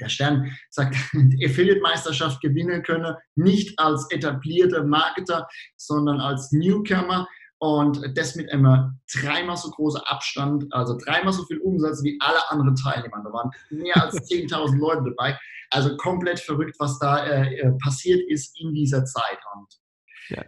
Der Stern sagt, [laughs] Affiliate-Meisterschaft gewinnen könne, nicht als etablierter Marketer, sondern als Newcomer und das mit einem dreimal so großen Abstand, also dreimal so viel Umsatz wie alle anderen Teilnehmer. Da waren mehr als [laughs] 10.000 Leute dabei. Also komplett verrückt, was da äh, äh, passiert ist in dieser Zeit. Und ja.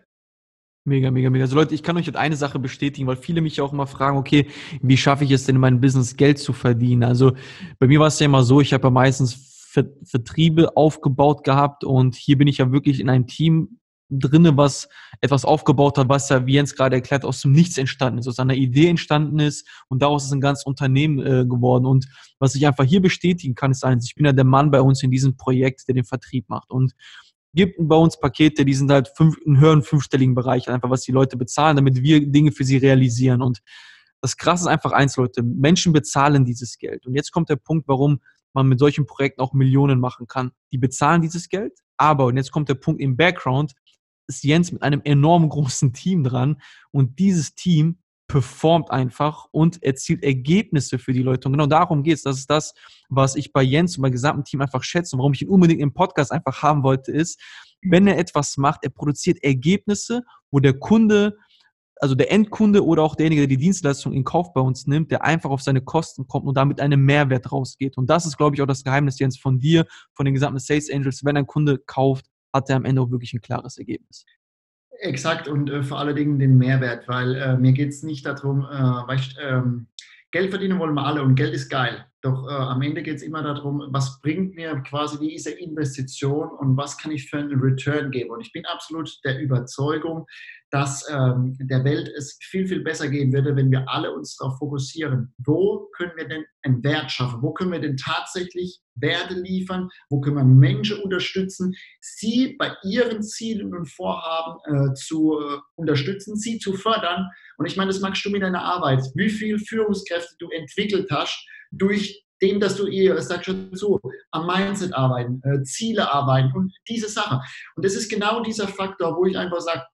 Mega, mega, mega. Also Leute, ich kann euch jetzt eine Sache bestätigen, weil viele mich auch immer fragen, okay, wie schaffe ich es denn in meinem Business Geld zu verdienen? Also bei mir war es ja immer so, ich habe ja meistens Vertriebe aufgebaut gehabt und hier bin ich ja wirklich in einem Team drinne, was etwas aufgebaut hat, was ja, wie Jens gerade erklärt, aus dem Nichts entstanden ist, aus einer Idee entstanden ist und daraus ist ein ganzes Unternehmen äh, geworden. Und was ich einfach hier bestätigen kann, ist eins, ich bin ja der Mann bei uns in diesem Projekt, der den Vertrieb macht. Und gibt bei uns Pakete, die sind halt fünf, in höheren fünfstelligen Bereich, einfach was die Leute bezahlen, damit wir Dinge für sie realisieren. Und das Krasse ist einfach eins, Leute, Menschen bezahlen dieses Geld. Und jetzt kommt der Punkt, warum man mit solchen Projekten auch Millionen machen kann. Die bezahlen dieses Geld, aber, und jetzt kommt der Punkt im Background, ist Jens mit einem enorm großen Team dran und dieses Team performt einfach und erzielt Ergebnisse für die Leute. Und genau darum geht es. Das ist das, was ich bei Jens und beim gesamten Team einfach schätze und warum ich ihn unbedingt im Podcast einfach haben wollte, ist, wenn er etwas macht, er produziert Ergebnisse, wo der Kunde, also der Endkunde oder auch derjenige, der die Dienstleistung in Kauf bei uns nimmt, der einfach auf seine Kosten kommt und damit einem Mehrwert rausgeht. Und das ist, glaube ich, auch das Geheimnis, Jens, von dir, von den gesamten Sales Angels. Wenn ein Kunde kauft, hat er am Ende auch wirklich ein klares Ergebnis. Exakt und äh, vor allen Dingen den Mehrwert, weil äh, mir geht es nicht darum, äh, weißt, ähm, Geld verdienen wollen wir alle und Geld ist geil. Doch äh, am Ende geht es immer darum, was bringt mir quasi diese Investition und was kann ich für einen Return geben. Und ich bin absolut der Überzeugung, dass ähm, der Welt es viel, viel besser gehen würde, wenn wir alle uns darauf fokussieren, wo können wir denn einen Wert schaffen, wo können wir denn tatsächlich Werte liefern, wo können wir Menschen unterstützen, sie bei ihren Zielen und Vorhaben äh, zu äh, unterstützen, sie zu fördern. Und ich meine, das magst du mit deiner Arbeit, wie viel Führungskräfte du entwickelt hast durch dem, dass du ihr, sag schon zu, am Mindset arbeiten, äh, Ziele arbeiten und diese Sache. Und das ist genau dieser Faktor, wo ich einfach sage,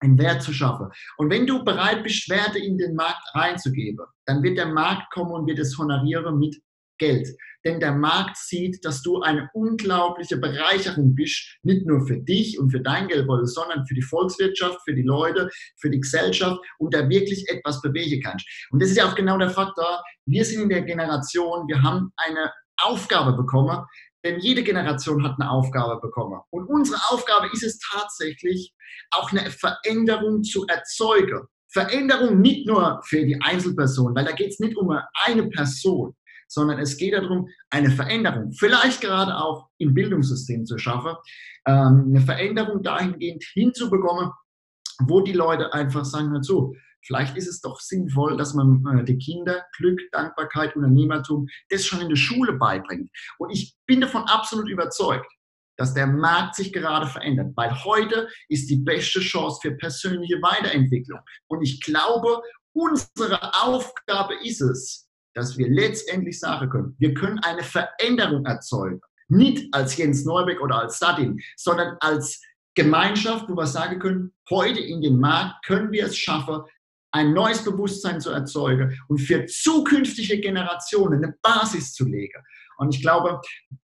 einen Wert zu schaffen. Und wenn du bereit bist, Werte in den Markt reinzugeben, dann wird der Markt kommen und wird es honorieren mit Geld. Denn der Markt sieht, dass du eine unglaubliche Bereicherung bist, nicht nur für dich und für dein Geldbeutel, sondern für die Volkswirtschaft, für die Leute, für die Gesellschaft und da wirklich etwas bewegen kannst. Und das ist ja auch genau der Faktor. Wir sind in der Generation, wir haben eine Aufgabe bekommen, denn jede Generation hat eine Aufgabe bekommen. Und unsere Aufgabe ist es tatsächlich, auch eine Veränderung zu erzeugen. Veränderung nicht nur für die Einzelperson, weil da geht es nicht um eine Person, sondern es geht darum, eine Veränderung, vielleicht gerade auch im Bildungssystem zu schaffen, ähm, eine Veränderung dahingehend hinzubekommen, wo die Leute einfach sagen, hör zu, Vielleicht ist es doch sinnvoll, dass man äh, die Kinder Glück, Dankbarkeit, Unternehmertum, das schon in der Schule beibringt. Und ich bin davon absolut überzeugt, dass der Markt sich gerade verändert, weil heute ist die beste Chance für persönliche Weiterentwicklung. Und ich glaube, unsere Aufgabe ist es, dass wir letztendlich sagen können, wir können eine Veränderung erzeugen. Nicht als Jens Neubeck oder als Stadin, sondern als Gemeinschaft, wo wir sagen können, heute in dem Markt können wir es schaffen, ein neues Bewusstsein zu erzeugen und für zukünftige Generationen eine Basis zu legen. Und ich glaube,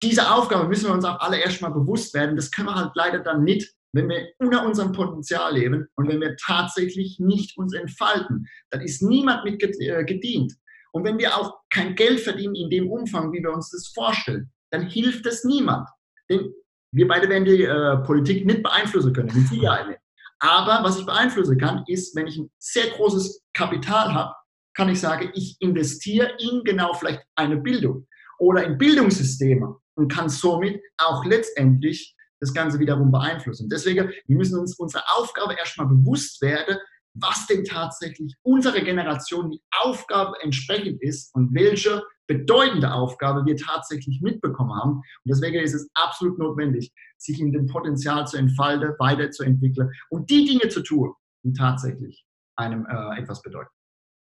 diese Aufgabe müssen wir uns auch alle erstmal bewusst werden. Das können wir halt leider dann nicht, wenn wir unter unserem Potenzial leben und wenn wir tatsächlich nicht uns entfalten. Dann ist niemand mit äh, gedient. Und wenn wir auch kein Geld verdienen in dem Umfang, wie wir uns das vorstellen, dann hilft es niemand. Denn wir beide werden die äh, Politik nicht beeinflussen können, mit Sicherheit nicht. Aber was ich beeinflussen kann, ist, wenn ich ein sehr großes Kapital habe, kann ich sagen, ich investiere in genau vielleicht eine Bildung oder in Bildungssysteme und kann somit auch letztendlich das Ganze wiederum beeinflussen. Deswegen, wir müssen uns unserer Aufgabe erstmal bewusst werden, was denn tatsächlich unsere Generation die Aufgabe entsprechend ist und welche bedeutende Aufgabe wir tatsächlich mitbekommen haben. Und deswegen ist es absolut notwendig, sich in dem Potenzial zu entfalten, weiterzuentwickeln und die Dinge zu tun, die tatsächlich einem äh, etwas bedeuten.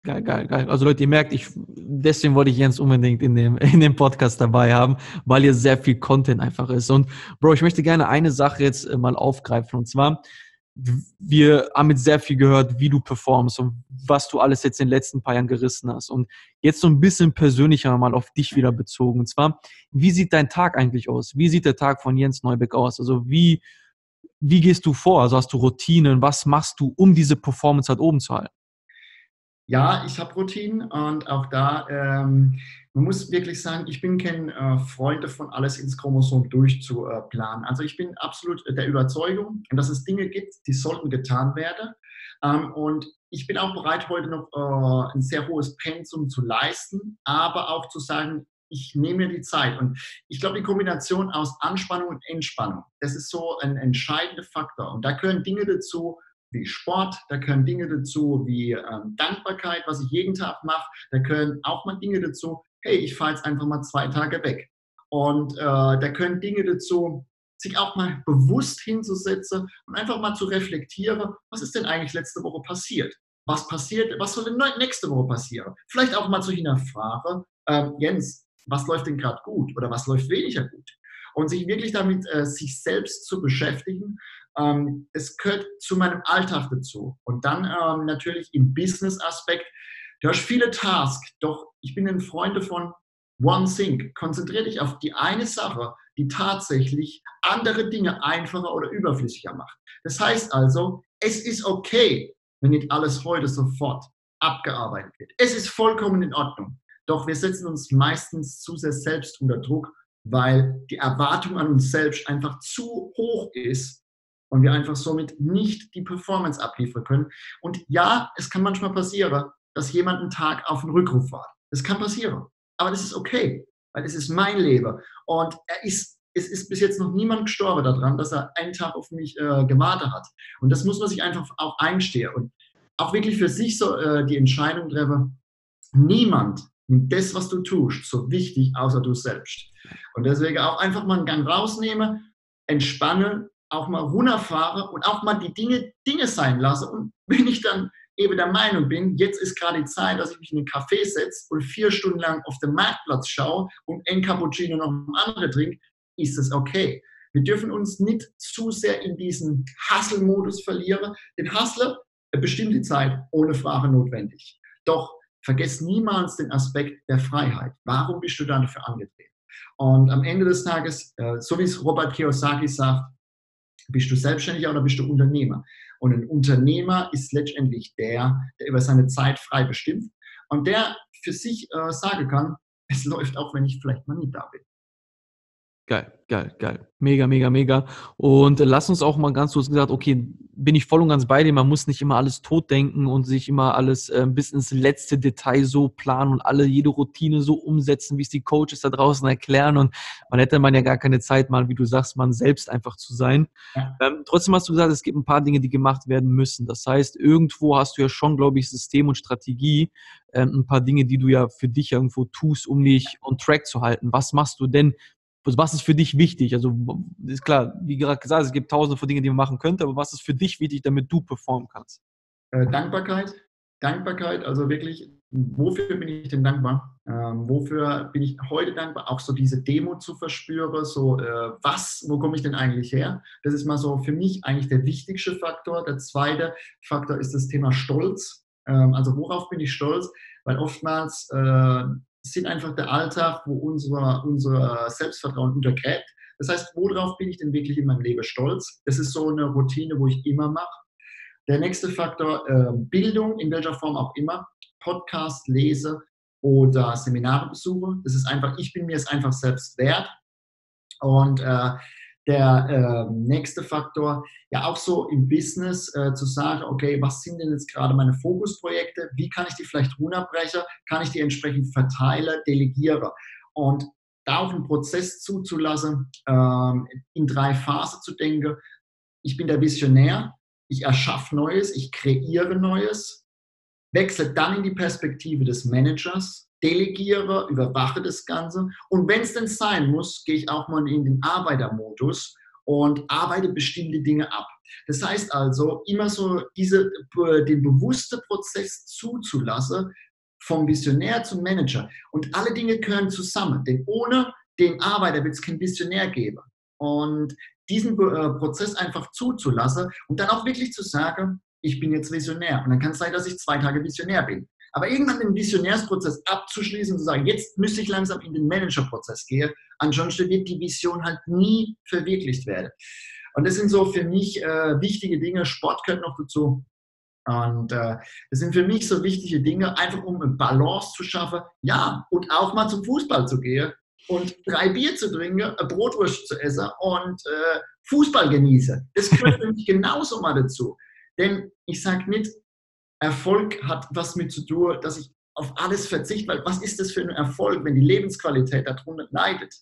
Geil, geil, geil. Also Leute, ihr merkt, ich, deswegen wollte ich Jens unbedingt in dem, in dem Podcast dabei haben, weil hier sehr viel Content einfach ist. Und Bro, ich möchte gerne eine Sache jetzt äh, mal aufgreifen. Und zwar, wir haben jetzt sehr viel gehört, wie du performst und was du alles jetzt in den letzten paar Jahren gerissen hast. Und jetzt so ein bisschen persönlicher mal auf dich wieder bezogen. Und zwar, wie sieht dein Tag eigentlich aus? Wie sieht der Tag von Jens Neubeck aus? Also wie, wie gehst du vor? Also hast du Routinen? Was machst du, um diese Performance halt oben zu halten? Ja, ich habe Routinen und auch da, ähm, man muss wirklich sagen, ich bin kein äh, Freund davon, alles ins Chromosom durchzuplanen. also ich bin absolut der Überzeugung, dass es Dinge gibt, die sollten getan werden. Ähm, und ich bin auch bereit, heute noch äh, ein sehr hohes Pensum zu leisten, aber auch zu sagen, ich nehme mir die Zeit. Und ich glaube, die Kombination aus Anspannung und Entspannung, das ist so ein entscheidender Faktor. Und da gehören Dinge dazu, wie Sport, da gehören Dinge dazu wie ähm, Dankbarkeit, was ich jeden Tag mache, da gehören auch mal Dinge dazu, hey, ich fahre jetzt einfach mal zwei Tage weg. Und äh, da können Dinge dazu, sich auch mal bewusst hinzusetzen und einfach mal zu reflektieren, was ist denn eigentlich letzte Woche passiert? Was passiert, was soll denn nächste Woche passieren? Vielleicht auch mal zu hinterfragen, äh, Jens, was läuft denn gerade gut oder was läuft weniger gut? Und sich wirklich damit äh, sich selbst zu beschäftigen ähm, es gehört zu meinem Alltag dazu. Und dann ähm, natürlich im Business-Aspekt. Du hast viele Tasks, doch ich bin ein Freund davon, One Thing. Konzentriere dich auf die eine Sache, die tatsächlich andere Dinge einfacher oder überflüssiger macht. Das heißt also, es ist okay, wenn nicht alles heute sofort abgearbeitet wird. Es ist vollkommen in Ordnung. Doch wir setzen uns meistens zu sehr selbst unter Druck, weil die Erwartung an uns selbst einfach zu hoch ist und wir einfach somit nicht die Performance abliefern können. Und ja, es kann manchmal passieren, dass jemand einen Tag auf den Rückruf wartet. Das kann passieren. Aber das ist okay, weil es ist mein Leben. Und er ist, es ist bis jetzt noch niemand gestorben daran, dass er einen Tag auf mich äh, gewartet hat. Und das muss man sich einfach auch einstehen und auch wirklich für sich so äh, die Entscheidung treffen. Niemand nimmt das, was du tust, so wichtig, außer du selbst. Und deswegen auch einfach mal einen Gang rausnehmen, entspannen auch mal runterfahre und auch mal die Dinge Dinge sein lasse. Und wenn ich dann eben der Meinung bin, jetzt ist gerade die Zeit, dass ich mich in den Café setze und vier Stunden lang auf den Marktplatz schaue und ein Cappuccino noch ein andere trinke, ist es okay. Wir dürfen uns nicht zu sehr in diesen Hustle-Modus verlieren. Den Hustler bestimmt die Zeit ohne Frage notwendig. Doch vergesst niemals den Aspekt der Freiheit. Warum bist du dafür angetreten? Und am Ende des Tages, äh, so wie es Robert Kiyosaki sagt, bist du Selbstständiger oder bist du Unternehmer? Und ein Unternehmer ist letztendlich der, der über seine Zeit frei bestimmt und der für sich äh, sagen kann, es läuft auch, wenn ich vielleicht mal nicht da bin. Geil, geil, geil. Mega, mega, mega. Und lass uns auch mal ganz kurz gesagt, okay, bin ich voll und ganz bei dir. Man muss nicht immer alles totdenken und sich immer alles äh, bis ins letzte Detail so planen und alle jede Routine so umsetzen, wie es die Coaches da draußen erklären. Und man hätte man ja gar keine Zeit, mal, wie du sagst, man selbst einfach zu sein. Ja. Ähm, trotzdem hast du gesagt, es gibt ein paar Dinge, die gemacht werden müssen. Das heißt, irgendwo hast du ja schon, glaube ich, System und Strategie, ähm, ein paar Dinge, die du ja für dich irgendwo tust, um dich on track zu halten. Was machst du denn also was ist für dich wichtig? Also ist klar, wie gerade gesagt, es gibt tausende von Dingen, die man machen könnte, aber was ist für dich wichtig, damit du performen kannst? Äh, Dankbarkeit. Dankbarkeit, also wirklich, wofür bin ich denn dankbar? Ähm, wofür bin ich heute dankbar? Auch so diese Demo zu verspüren, so äh, was, wo komme ich denn eigentlich her? Das ist mal so für mich eigentlich der wichtigste Faktor. Der zweite Faktor ist das Thema Stolz. Ähm, also worauf bin ich stolz? Weil oftmals äh, sind einfach der Alltag, wo unser, unser Selbstvertrauen untergräbt. Das heißt, worauf bin ich denn wirklich in meinem Leben stolz? Das ist so eine Routine, wo ich immer mache. Der nächste Faktor, äh, Bildung, in welcher Form auch immer. Podcast lese oder Seminare besuche. Das ist einfach, ich bin mir es einfach selbst wert. Und äh, der äh, nächste Faktor, ja auch so im Business äh, zu sagen, okay, was sind denn jetzt gerade meine Fokusprojekte? Wie kann ich die vielleicht runterbrechen? Kann ich die entsprechend verteilen, delegiere? Und da auch einen Prozess zuzulassen, ähm, in drei Phasen zu denken. Ich bin der Visionär, ich erschaffe Neues, ich kreiere Neues, wechsle dann in die Perspektive des Managers, delegiere, überwache das Ganze. Und wenn es denn sein muss, gehe ich auch mal in den Arbeitermodus und arbeite bestimmte Dinge ab. Das heißt also, immer so diese, den bewussten Prozess zuzulassen, vom Visionär zum Manager. Und alle Dinge gehören zusammen, denn ohne den Arbeiter wird es kein Visionär geben. Und diesen äh, Prozess einfach zuzulassen und dann auch wirklich zu sagen, ich bin jetzt Visionär. Und dann kann es sein, dass ich zwei Tage Visionär bin. Aber irgendwann den Visionärsprozess abzuschließen und zu sagen, jetzt müsste ich langsam in den Managerprozess gehen, ansonsten wird die Vision halt nie verwirklicht werden. Und das sind so für mich äh, wichtige Dinge. Sport gehört noch dazu. Und äh, das sind für mich so wichtige Dinge, einfach um eine Balance zu schaffen. Ja, und auch mal zum Fußball zu gehen und drei Bier zu trinken, eine Brotwurst zu essen und äh, Fußball genießen. Das gehört für [laughs] mich genauso mal dazu. Denn ich sage nicht, Erfolg hat was mit zu tun, dass ich auf alles verzichte, weil was ist das für ein Erfolg, wenn die Lebensqualität darunter leidet?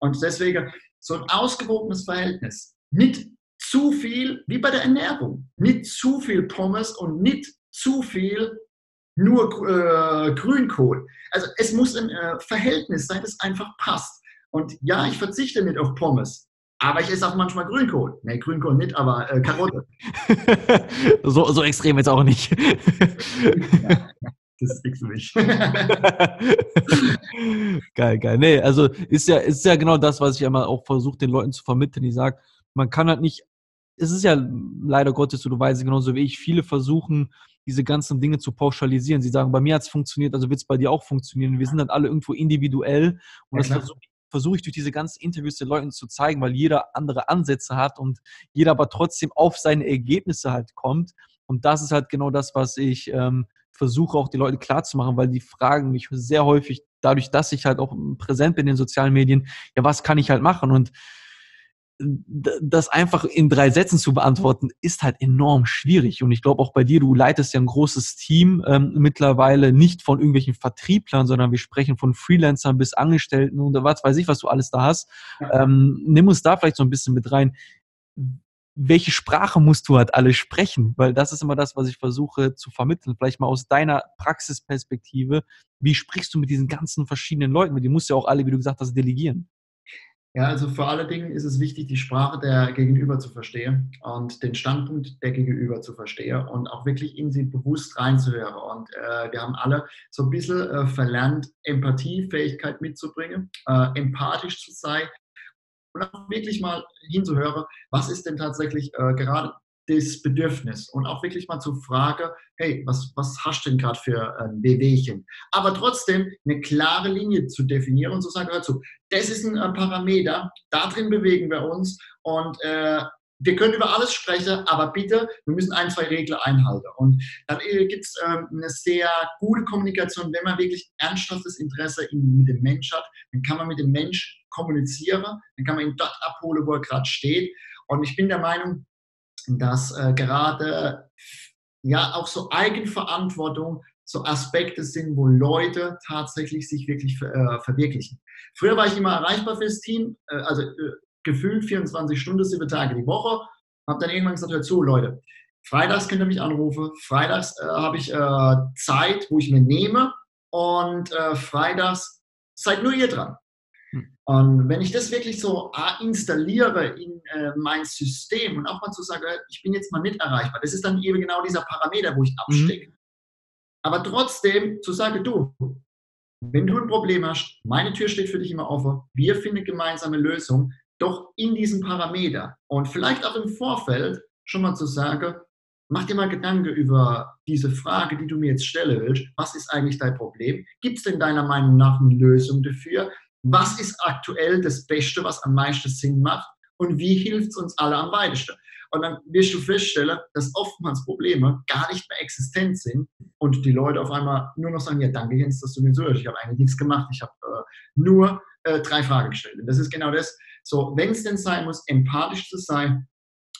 Und deswegen so ein ausgewogenes Verhältnis. Nicht zu viel, wie bei der Ernährung, nicht zu viel Pommes und nicht zu viel nur äh, Grünkohl. Also es muss ein äh, Verhältnis sein, das einfach passt. Und ja, ich verzichte nicht auf Pommes, aber ich esse auch manchmal Grünkohl. Nee, Grünkohl nicht, aber äh, Karotte. [laughs] so, so extrem jetzt auch nicht. ja, [laughs] das ist nichts für mich. [laughs] geil, geil. Nee, also ist ja, ist ja genau das, was ich immer auch versuche, den Leuten zu vermitteln. Ich sage, man kann halt nicht, es ist ja leider Gottes, du weißt genauso wie ich, viele versuchen, diese ganzen Dinge zu pauschalisieren. Sie sagen, bei mir hat es funktioniert, also wird es bei dir auch funktionieren. Wir sind dann alle irgendwo individuell und ja, das versuche versuche ich durch diese ganzen Interviews den Leuten zu zeigen, weil jeder andere Ansätze hat und jeder aber trotzdem auf seine Ergebnisse halt kommt. Und das ist halt genau das, was ich ähm, versuche auch die Leute klarzumachen, weil die fragen mich sehr häufig, dadurch, dass ich halt auch präsent bin in den sozialen Medien, ja, was kann ich halt machen? Und das einfach in drei Sätzen zu beantworten, ist halt enorm schwierig. Und ich glaube auch bei dir, du leitest ja ein großes Team ähm, mittlerweile nicht von irgendwelchen Vertrieblern, sondern wir sprechen von Freelancern bis Angestellten und was weiß ich, was du alles da hast. Ähm, nimm uns da vielleicht so ein bisschen mit rein. Welche Sprache musst du halt alle sprechen? Weil das ist immer das, was ich versuche zu vermitteln. Vielleicht mal aus deiner Praxisperspektive. Wie sprichst du mit diesen ganzen verschiedenen Leuten? Weil die musst ja auch alle, wie du gesagt hast, delegieren. Ja, also vor allen Dingen ist es wichtig, die Sprache der Gegenüber zu verstehen und den Standpunkt der Gegenüber zu verstehen und auch wirklich in sie bewusst reinzuhören. Und äh, wir haben alle so ein bisschen äh, verlernt, Empathiefähigkeit mitzubringen, äh, empathisch zu sein und auch wirklich mal hinzuhören, was ist denn tatsächlich äh, gerade das Bedürfnis und auch wirklich mal zu fragen, hey, was, was hast du denn gerade für ein Wehwehchen? Aber trotzdem eine klare Linie zu definieren und zu sagen, hör zu, das ist ein äh, Parameter, da drin bewegen wir uns und äh, wir können über alles sprechen, aber bitte, wir müssen ein, zwei Regeln einhalten. Und dann äh, gibt es äh, eine sehr gute Kommunikation, wenn man wirklich ernsthaftes Interesse in, mit dem Mensch hat, dann kann man mit dem Mensch kommunizieren, dann kann man ihn dort abholen, wo er gerade steht. Und ich bin der Meinung, dass äh, gerade ja auch so Eigenverantwortung so Aspekte sind, wo Leute tatsächlich sich wirklich äh, verwirklichen. Früher war ich immer erreichbar fürs Team, äh, also äh, gefühlt 24 Stunden, sieben Tage die Woche. Habe dann irgendwann gesagt, hör zu, Leute, freitags könnt ihr mich anrufen, freitags äh, habe ich äh, Zeit, wo ich mir nehme und freitags seid nur ihr dran. Und wenn ich das wirklich so installiere in äh, mein System und auch mal zu sagen, ich bin jetzt mal nicht erreichbar, das ist dann eben genau dieser Parameter, wo ich abstecke. Mhm. Aber trotzdem zu sagen, du, wenn du ein Problem hast, meine Tür steht für dich immer offen, wir finden gemeinsame Lösung, doch in diesem Parameter und vielleicht auch im Vorfeld schon mal zu sagen, Mach dir mal Gedanken über diese Frage, die du mir jetzt stellen willst. Was ist eigentlich dein Problem? Gibt es denn deiner Meinung nach eine Lösung dafür? Was ist aktuell das Beste, was am meisten Sinn macht? Und wie hilft es uns alle am weitesten? Und dann wirst du feststellen, dass oftmals Probleme gar nicht mehr existent sind und die Leute auf einmal nur noch sagen, ja, danke Jens, dass du mir so hörst. Ich habe eigentlich nichts gemacht. Ich habe äh, nur äh, drei Fragen gestellt. Und das ist genau das. So, wenn es denn sein muss, empathisch zu sein,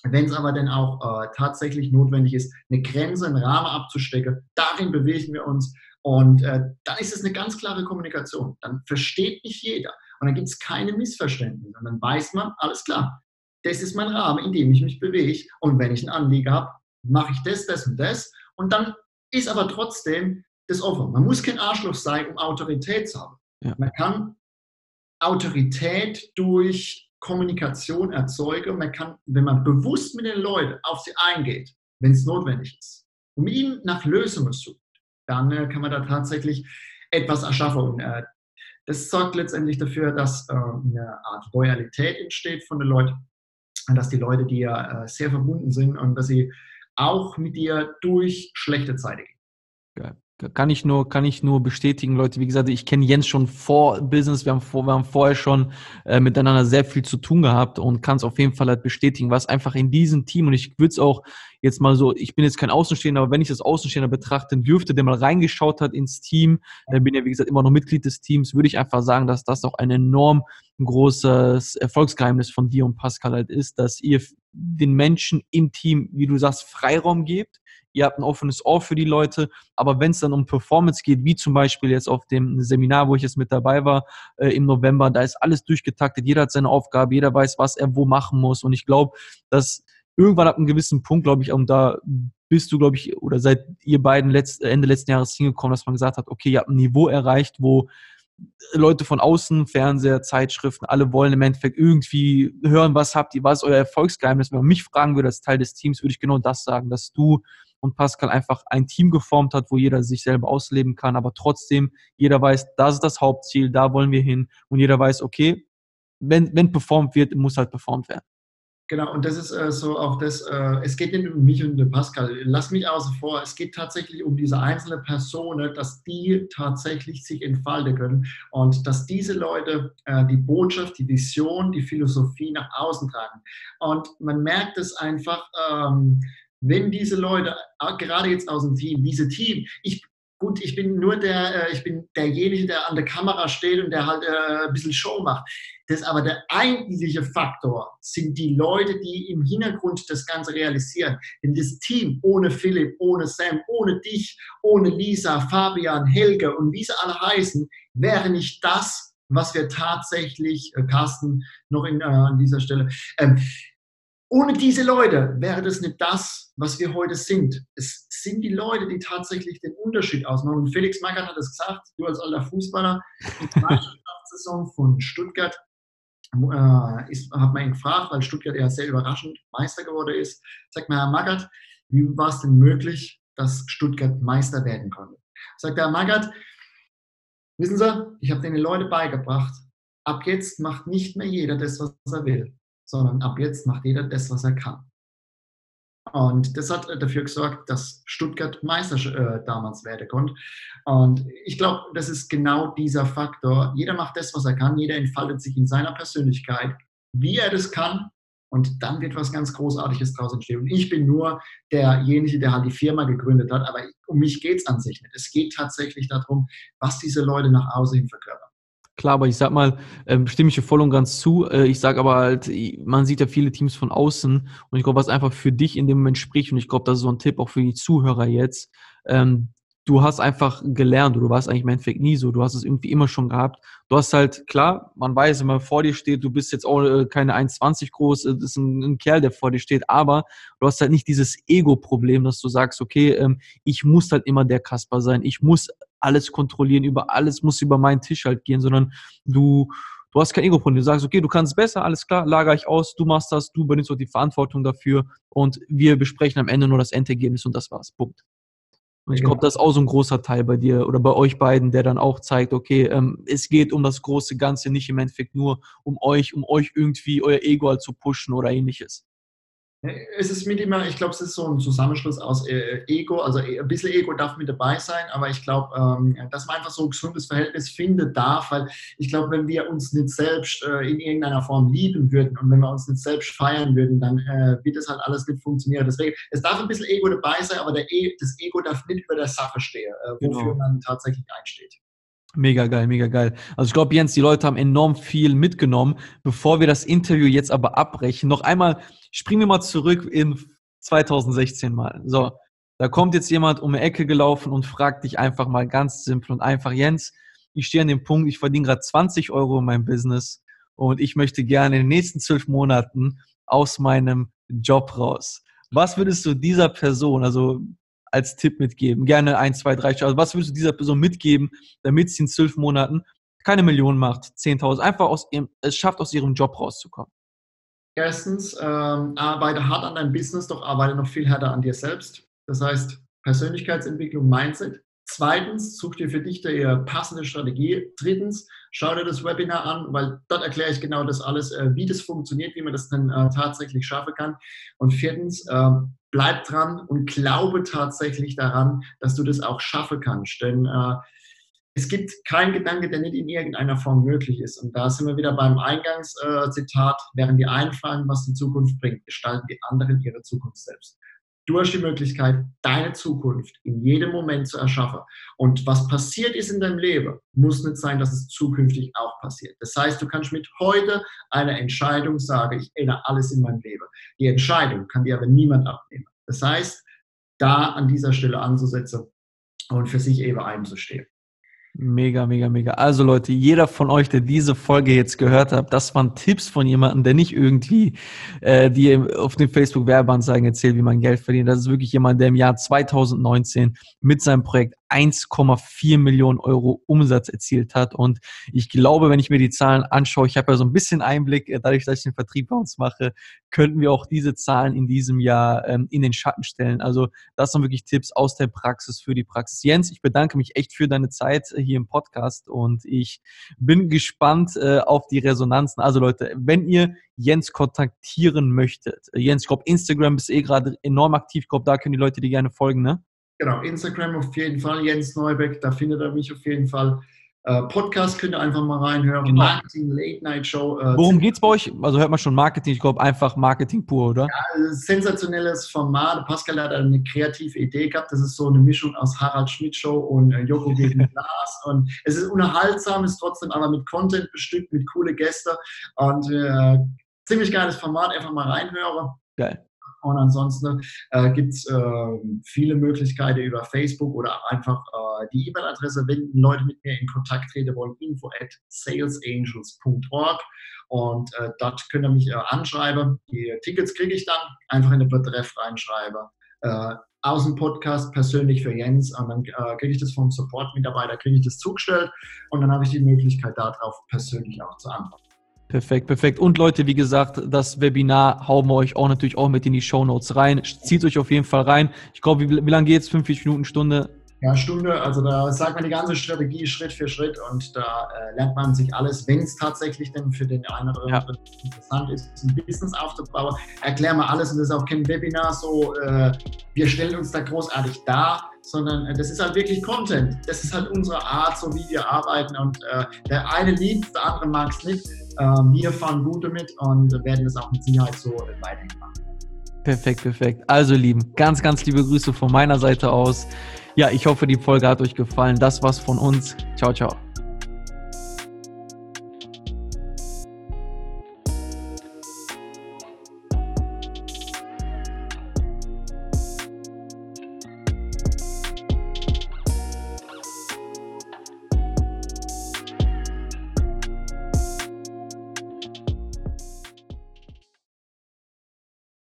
wenn es aber dann auch äh, tatsächlich notwendig ist, eine Grenze, einen Rahmen abzustecken, darin bewegen wir uns. Und äh, dann ist es eine ganz klare Kommunikation. Dann versteht mich jeder. Und dann gibt es keine Missverständnisse. Und dann weiß man, alles klar, das ist mein Rahmen, in dem ich mich bewege. Und wenn ich ein Anliegen habe, mache ich das, das und das. Und dann ist aber trotzdem das offen. Man muss kein Arschloch sein, um Autorität zu haben. Ja. Man kann Autorität durch Kommunikation erzeugen. Man kann, wenn man bewusst mit den Leuten auf sie eingeht, wenn es notwendig ist, und mit ihnen nach Lösungen sucht, dann äh, kann man da tatsächlich etwas erschaffen. Und äh, das sorgt letztendlich dafür, dass äh, eine Art Loyalität entsteht von den Leuten, dass die Leute dir äh, sehr verbunden sind und dass sie auch mit dir durch schlechte Zeiten gehen. Geil. Kann ich nur, kann ich nur bestätigen, Leute. Wie gesagt, ich kenne Jens schon vor Business. Wir haben, vor, wir haben vorher schon äh, miteinander sehr viel zu tun gehabt und kann es auf jeden Fall halt bestätigen, was einfach in diesem Team und ich würde es auch jetzt mal so, ich bin jetzt kein Außenstehender, aber wenn ich das Außenstehender betrachten dürfte, der mal reingeschaut hat ins Team, dann bin ja wie gesagt immer noch Mitglied des Teams, würde ich einfach sagen, dass das auch ein enorm großes Erfolgsgeheimnis von dir und Pascal halt ist, dass ihr den Menschen im Team, wie du sagst, Freiraum gebt. Ihr habt ein offenes Ohr für die Leute, aber wenn es dann um Performance geht, wie zum Beispiel jetzt auf dem Seminar, wo ich jetzt mit dabei war äh, im November, da ist alles durchgetaktet, jeder hat seine Aufgabe, jeder weiß, was er wo machen muss. Und ich glaube, dass irgendwann ab einem gewissen Punkt, glaube ich, und da bist du, glaube ich, oder seid ihr beiden letzt, Ende letzten Jahres hingekommen, dass man gesagt hat, okay, ihr habt ein Niveau erreicht, wo Leute von außen, Fernseher, Zeitschriften, alle wollen im Endeffekt irgendwie hören, was habt ihr, was ist euer Erfolgsgeheimnis. Wenn man mich fragen würde als Teil des Teams, würde ich genau das sagen, dass du und Pascal einfach ein Team geformt hat, wo jeder sich selber ausleben kann, aber trotzdem jeder weiß, das ist das Hauptziel, da wollen wir hin und jeder weiß, okay, wenn, wenn performt wird, muss halt performt werden. Genau, und das ist äh, so auch das, äh, es geht nicht um mich und den Pascal, lass mich außen vor, es geht tatsächlich um diese einzelne Person, dass die tatsächlich sich entfalten können und dass diese Leute äh, die Botschaft, die Vision, die Philosophie nach außen tragen. Und man merkt es einfach, ähm, wenn diese Leute, äh, gerade jetzt aus dem Team, diese Team, ich, gut, ich bin nur der, äh, ich bin derjenige, der an der Kamera steht und der halt äh, ein bisschen Show macht. Das aber der eigentliche Faktor sind die Leute, die im Hintergrund das Ganze realisieren. Denn das Team ohne Philipp, ohne Sam, ohne dich, ohne Lisa, Fabian, Helge und wie sie alle heißen, wäre nicht das, was wir tatsächlich, äh, Carsten, noch in, äh, an dieser Stelle, ähm, ohne diese Leute wäre das nicht das, was wir heute sind. Es sind die Leute, die tatsächlich den Unterschied ausmachen. Und Felix Magath hat es gesagt, du als alter Fußballer, die [laughs] Meisterschaftssaison von Stuttgart äh, ist, hat man ihn gefragt, weil Stuttgart ja sehr überraschend Meister geworden ist. Sagt mal, Herr Magath, wie war es denn möglich, dass Stuttgart Meister werden konnte? Sagt der Herr Magath, wissen Sie, ich habe den Leute beigebracht, ab jetzt macht nicht mehr jeder das, was er will sondern ab jetzt macht jeder das, was er kann. Und das hat dafür gesorgt, dass Stuttgart Meister äh, damals werden konnte. Und ich glaube, das ist genau dieser Faktor. Jeder macht das, was er kann. Jeder entfaltet sich in seiner Persönlichkeit, wie er das kann. Und dann wird was ganz Großartiges daraus entstehen. Und ich bin nur derjenige, der halt die Firma gegründet hat. Aber um mich geht es an sich nicht. Es geht tatsächlich darum, was diese Leute nach außen hin verkörpern. Klar, aber ich sag mal, ähm, stimme ich dir voll und ganz zu. Äh, ich sage aber halt, man sieht ja viele Teams von außen und ich glaube, was einfach für dich in dem Moment spricht und ich glaube, das ist so ein Tipp auch für die Zuhörer jetzt. Ähm, du hast einfach gelernt, du warst eigentlich im Endeffekt nie so, du hast es irgendwie immer schon gehabt. Du hast halt, klar, man weiß, wenn man vor dir steht, du bist jetzt auch äh, keine 1,20 groß, äh, das ist ein, ein, Kerl, der vor dir steht, aber du hast halt nicht dieses Ego-Problem, dass du sagst, okay, ähm, ich muss halt immer der Kasper sein, ich muss alles kontrollieren, über alles muss über meinen Tisch halt gehen, sondern du, du hast kein Ego-Problem. Du sagst, okay, du kannst besser, alles klar, lager ich aus, du machst das, du übernimmst auch die Verantwortung dafür und wir besprechen am Ende nur das Endergebnis und das war's. Punkt. Und ich genau. glaube, das ist auch so ein großer Teil bei dir oder bei euch beiden, der dann auch zeigt, okay, ähm, es geht um das große Ganze, nicht im Endeffekt nur um euch, um euch irgendwie euer Ego halt zu pushen oder ähnliches. Es ist mit immer, ich glaube, es ist so ein Zusammenschluss aus äh, Ego, also äh, ein bisschen Ego darf mit dabei sein, aber ich glaube, ähm, dass man einfach so ein gesundes Verhältnis finden darf, weil ich glaube, wenn wir uns nicht selbst äh, in irgendeiner Form lieben würden und wenn wir uns nicht selbst feiern würden, dann äh, wird das halt alles nicht funktionieren. Deswegen, es darf ein bisschen Ego dabei sein, aber e das Ego darf nicht über der Sache stehen, äh, wofür genau. man tatsächlich einsteht. Mega geil, mega geil. Also ich glaube, Jens, die Leute haben enorm viel mitgenommen. Bevor wir das Interview jetzt aber abbrechen, noch einmal springen wir mal zurück in 2016 mal. So, da kommt jetzt jemand um die Ecke gelaufen und fragt dich einfach mal ganz simpel und einfach, Jens, ich stehe an dem Punkt, ich verdiene gerade 20 Euro in meinem Business und ich möchte gerne in den nächsten zwölf Monaten aus meinem Job raus. Was würdest du dieser Person, also als Tipp mitgeben? Gerne ein, zwei, drei. Also was würdest du dieser Person mitgeben, damit sie in zwölf Monaten keine Million macht, 10.000, einfach aus ihrem, es schafft, aus ihrem Job rauszukommen? Erstens, ähm, arbeite hart an deinem Business, doch arbeite noch viel härter an dir selbst. Das heißt, Persönlichkeitsentwicklung, Mindset. Zweitens, such dir für dich die passende Strategie. Drittens, schau dir das Webinar an, weil dort erkläre ich genau das alles, äh, wie das funktioniert, wie man das dann äh, tatsächlich schaffen kann. Und viertens, äh, bleib dran und glaube tatsächlich daran, dass du das auch schaffen kannst. Denn äh, es gibt keinen Gedanke, der nicht in irgendeiner Form möglich ist. Und da sind wir wieder beim Eingangszitat, äh, während die einen fragen, was die Zukunft bringt, gestalten die anderen ihre Zukunft selbst. Du hast die Möglichkeit, deine Zukunft in jedem Moment zu erschaffen. Und was passiert ist in deinem Leben, muss nicht sein, dass es zukünftig auch passiert. Das heißt, du kannst mit heute einer Entscheidung sagen, ich ändere alles in meinem Leben. Die Entscheidung kann dir aber niemand abnehmen. Das heißt, da an dieser Stelle anzusetzen und für sich eben einzustehen. Mega, mega, mega. Also Leute, jeder von euch, der diese Folge jetzt gehört hat, das waren Tipps von jemandem, der nicht irgendwie äh, die auf den Facebook Werbeanzeigen erzählt, wie man Geld verdient. Das ist wirklich jemand, der im Jahr 2019 mit seinem Projekt 1,4 Millionen Euro Umsatz erzielt hat. Und ich glaube, wenn ich mir die Zahlen anschaue, ich habe ja so ein bisschen Einblick, äh, dadurch, dass ich den Vertrieb bei uns mache, könnten wir auch diese Zahlen in diesem Jahr ähm, in den Schatten stellen. Also das sind wirklich Tipps aus der Praxis für die Praxis. Jens, ich bedanke mich echt für deine Zeit äh, hier im Podcast und ich bin gespannt äh, auf die Resonanzen. Also Leute, wenn ihr Jens kontaktieren möchtet, Jens, ich glaube, Instagram ist eh gerade enorm aktiv. Ich glaube, da können die Leute dir gerne folgen, ne? Genau, Instagram auf jeden Fall, Jens Neubeck, da findet er mich auf jeden Fall. Äh, Podcast könnt ihr einfach mal reinhören. Genau. Marketing, Late Night Show. Äh, Worum geht es bei euch? Also hört man schon Marketing, ich glaube einfach Marketing pur, oder? Ja, sensationelles Format. Pascal hat eine kreative Idee gehabt. Das ist so eine Mischung aus Harald Schmidt Show und äh, Joko [laughs] gegen Glas. Und es ist unterhaltsam, ist trotzdem aber mit Content bestückt, mit coole Gäste. Und äh, ziemlich geiles Format, einfach mal reinhören. Geil. Und ansonsten äh, gibt es äh, viele Möglichkeiten über Facebook oder einfach äh, die E-Mail-Adresse, wenn Leute mit mir in Kontakt treten wollen, info at salesangels.org. Und äh, dort könnt ihr mich äh, anschreiben. Die Tickets kriege ich dann, einfach in den Betreff reinschreiben. Äh, Podcast persönlich für Jens und dann äh, kriege ich das vom Support-Mitarbeiter, kriege ich das zugestellt und dann habe ich die Möglichkeit darauf persönlich auch zu antworten. Perfekt, perfekt. Und Leute, wie gesagt, das Webinar hauen wir euch auch natürlich auch mit in die Show Notes rein. Zieht euch auf jeden Fall rein. Ich glaube, wie, wie lange geht es? 50 Minuten, Stunde? Ja, Stunde. Also da sagt man die ganze Strategie Schritt für Schritt und da äh, lernt man sich alles, wenn es tatsächlich denn für den einen oder anderen ja. interessant ist, ein Business aufzubauen. Erklären wir alles und das ist auch kein Webinar so, äh, wir stellen uns da großartig dar sondern äh, das ist halt wirklich Content. Das ist halt unsere Art, so wie wir arbeiten. Und äh, der eine liebt, der andere mag es nicht. Äh, wir fahren gut damit und werden das auch mit Sicherheit so weiterhin machen. Perfekt, perfekt. Also, Lieben, ganz, ganz liebe Grüße von meiner Seite aus. Ja, ich hoffe, die Folge hat euch gefallen. Das war's von uns. Ciao, ciao.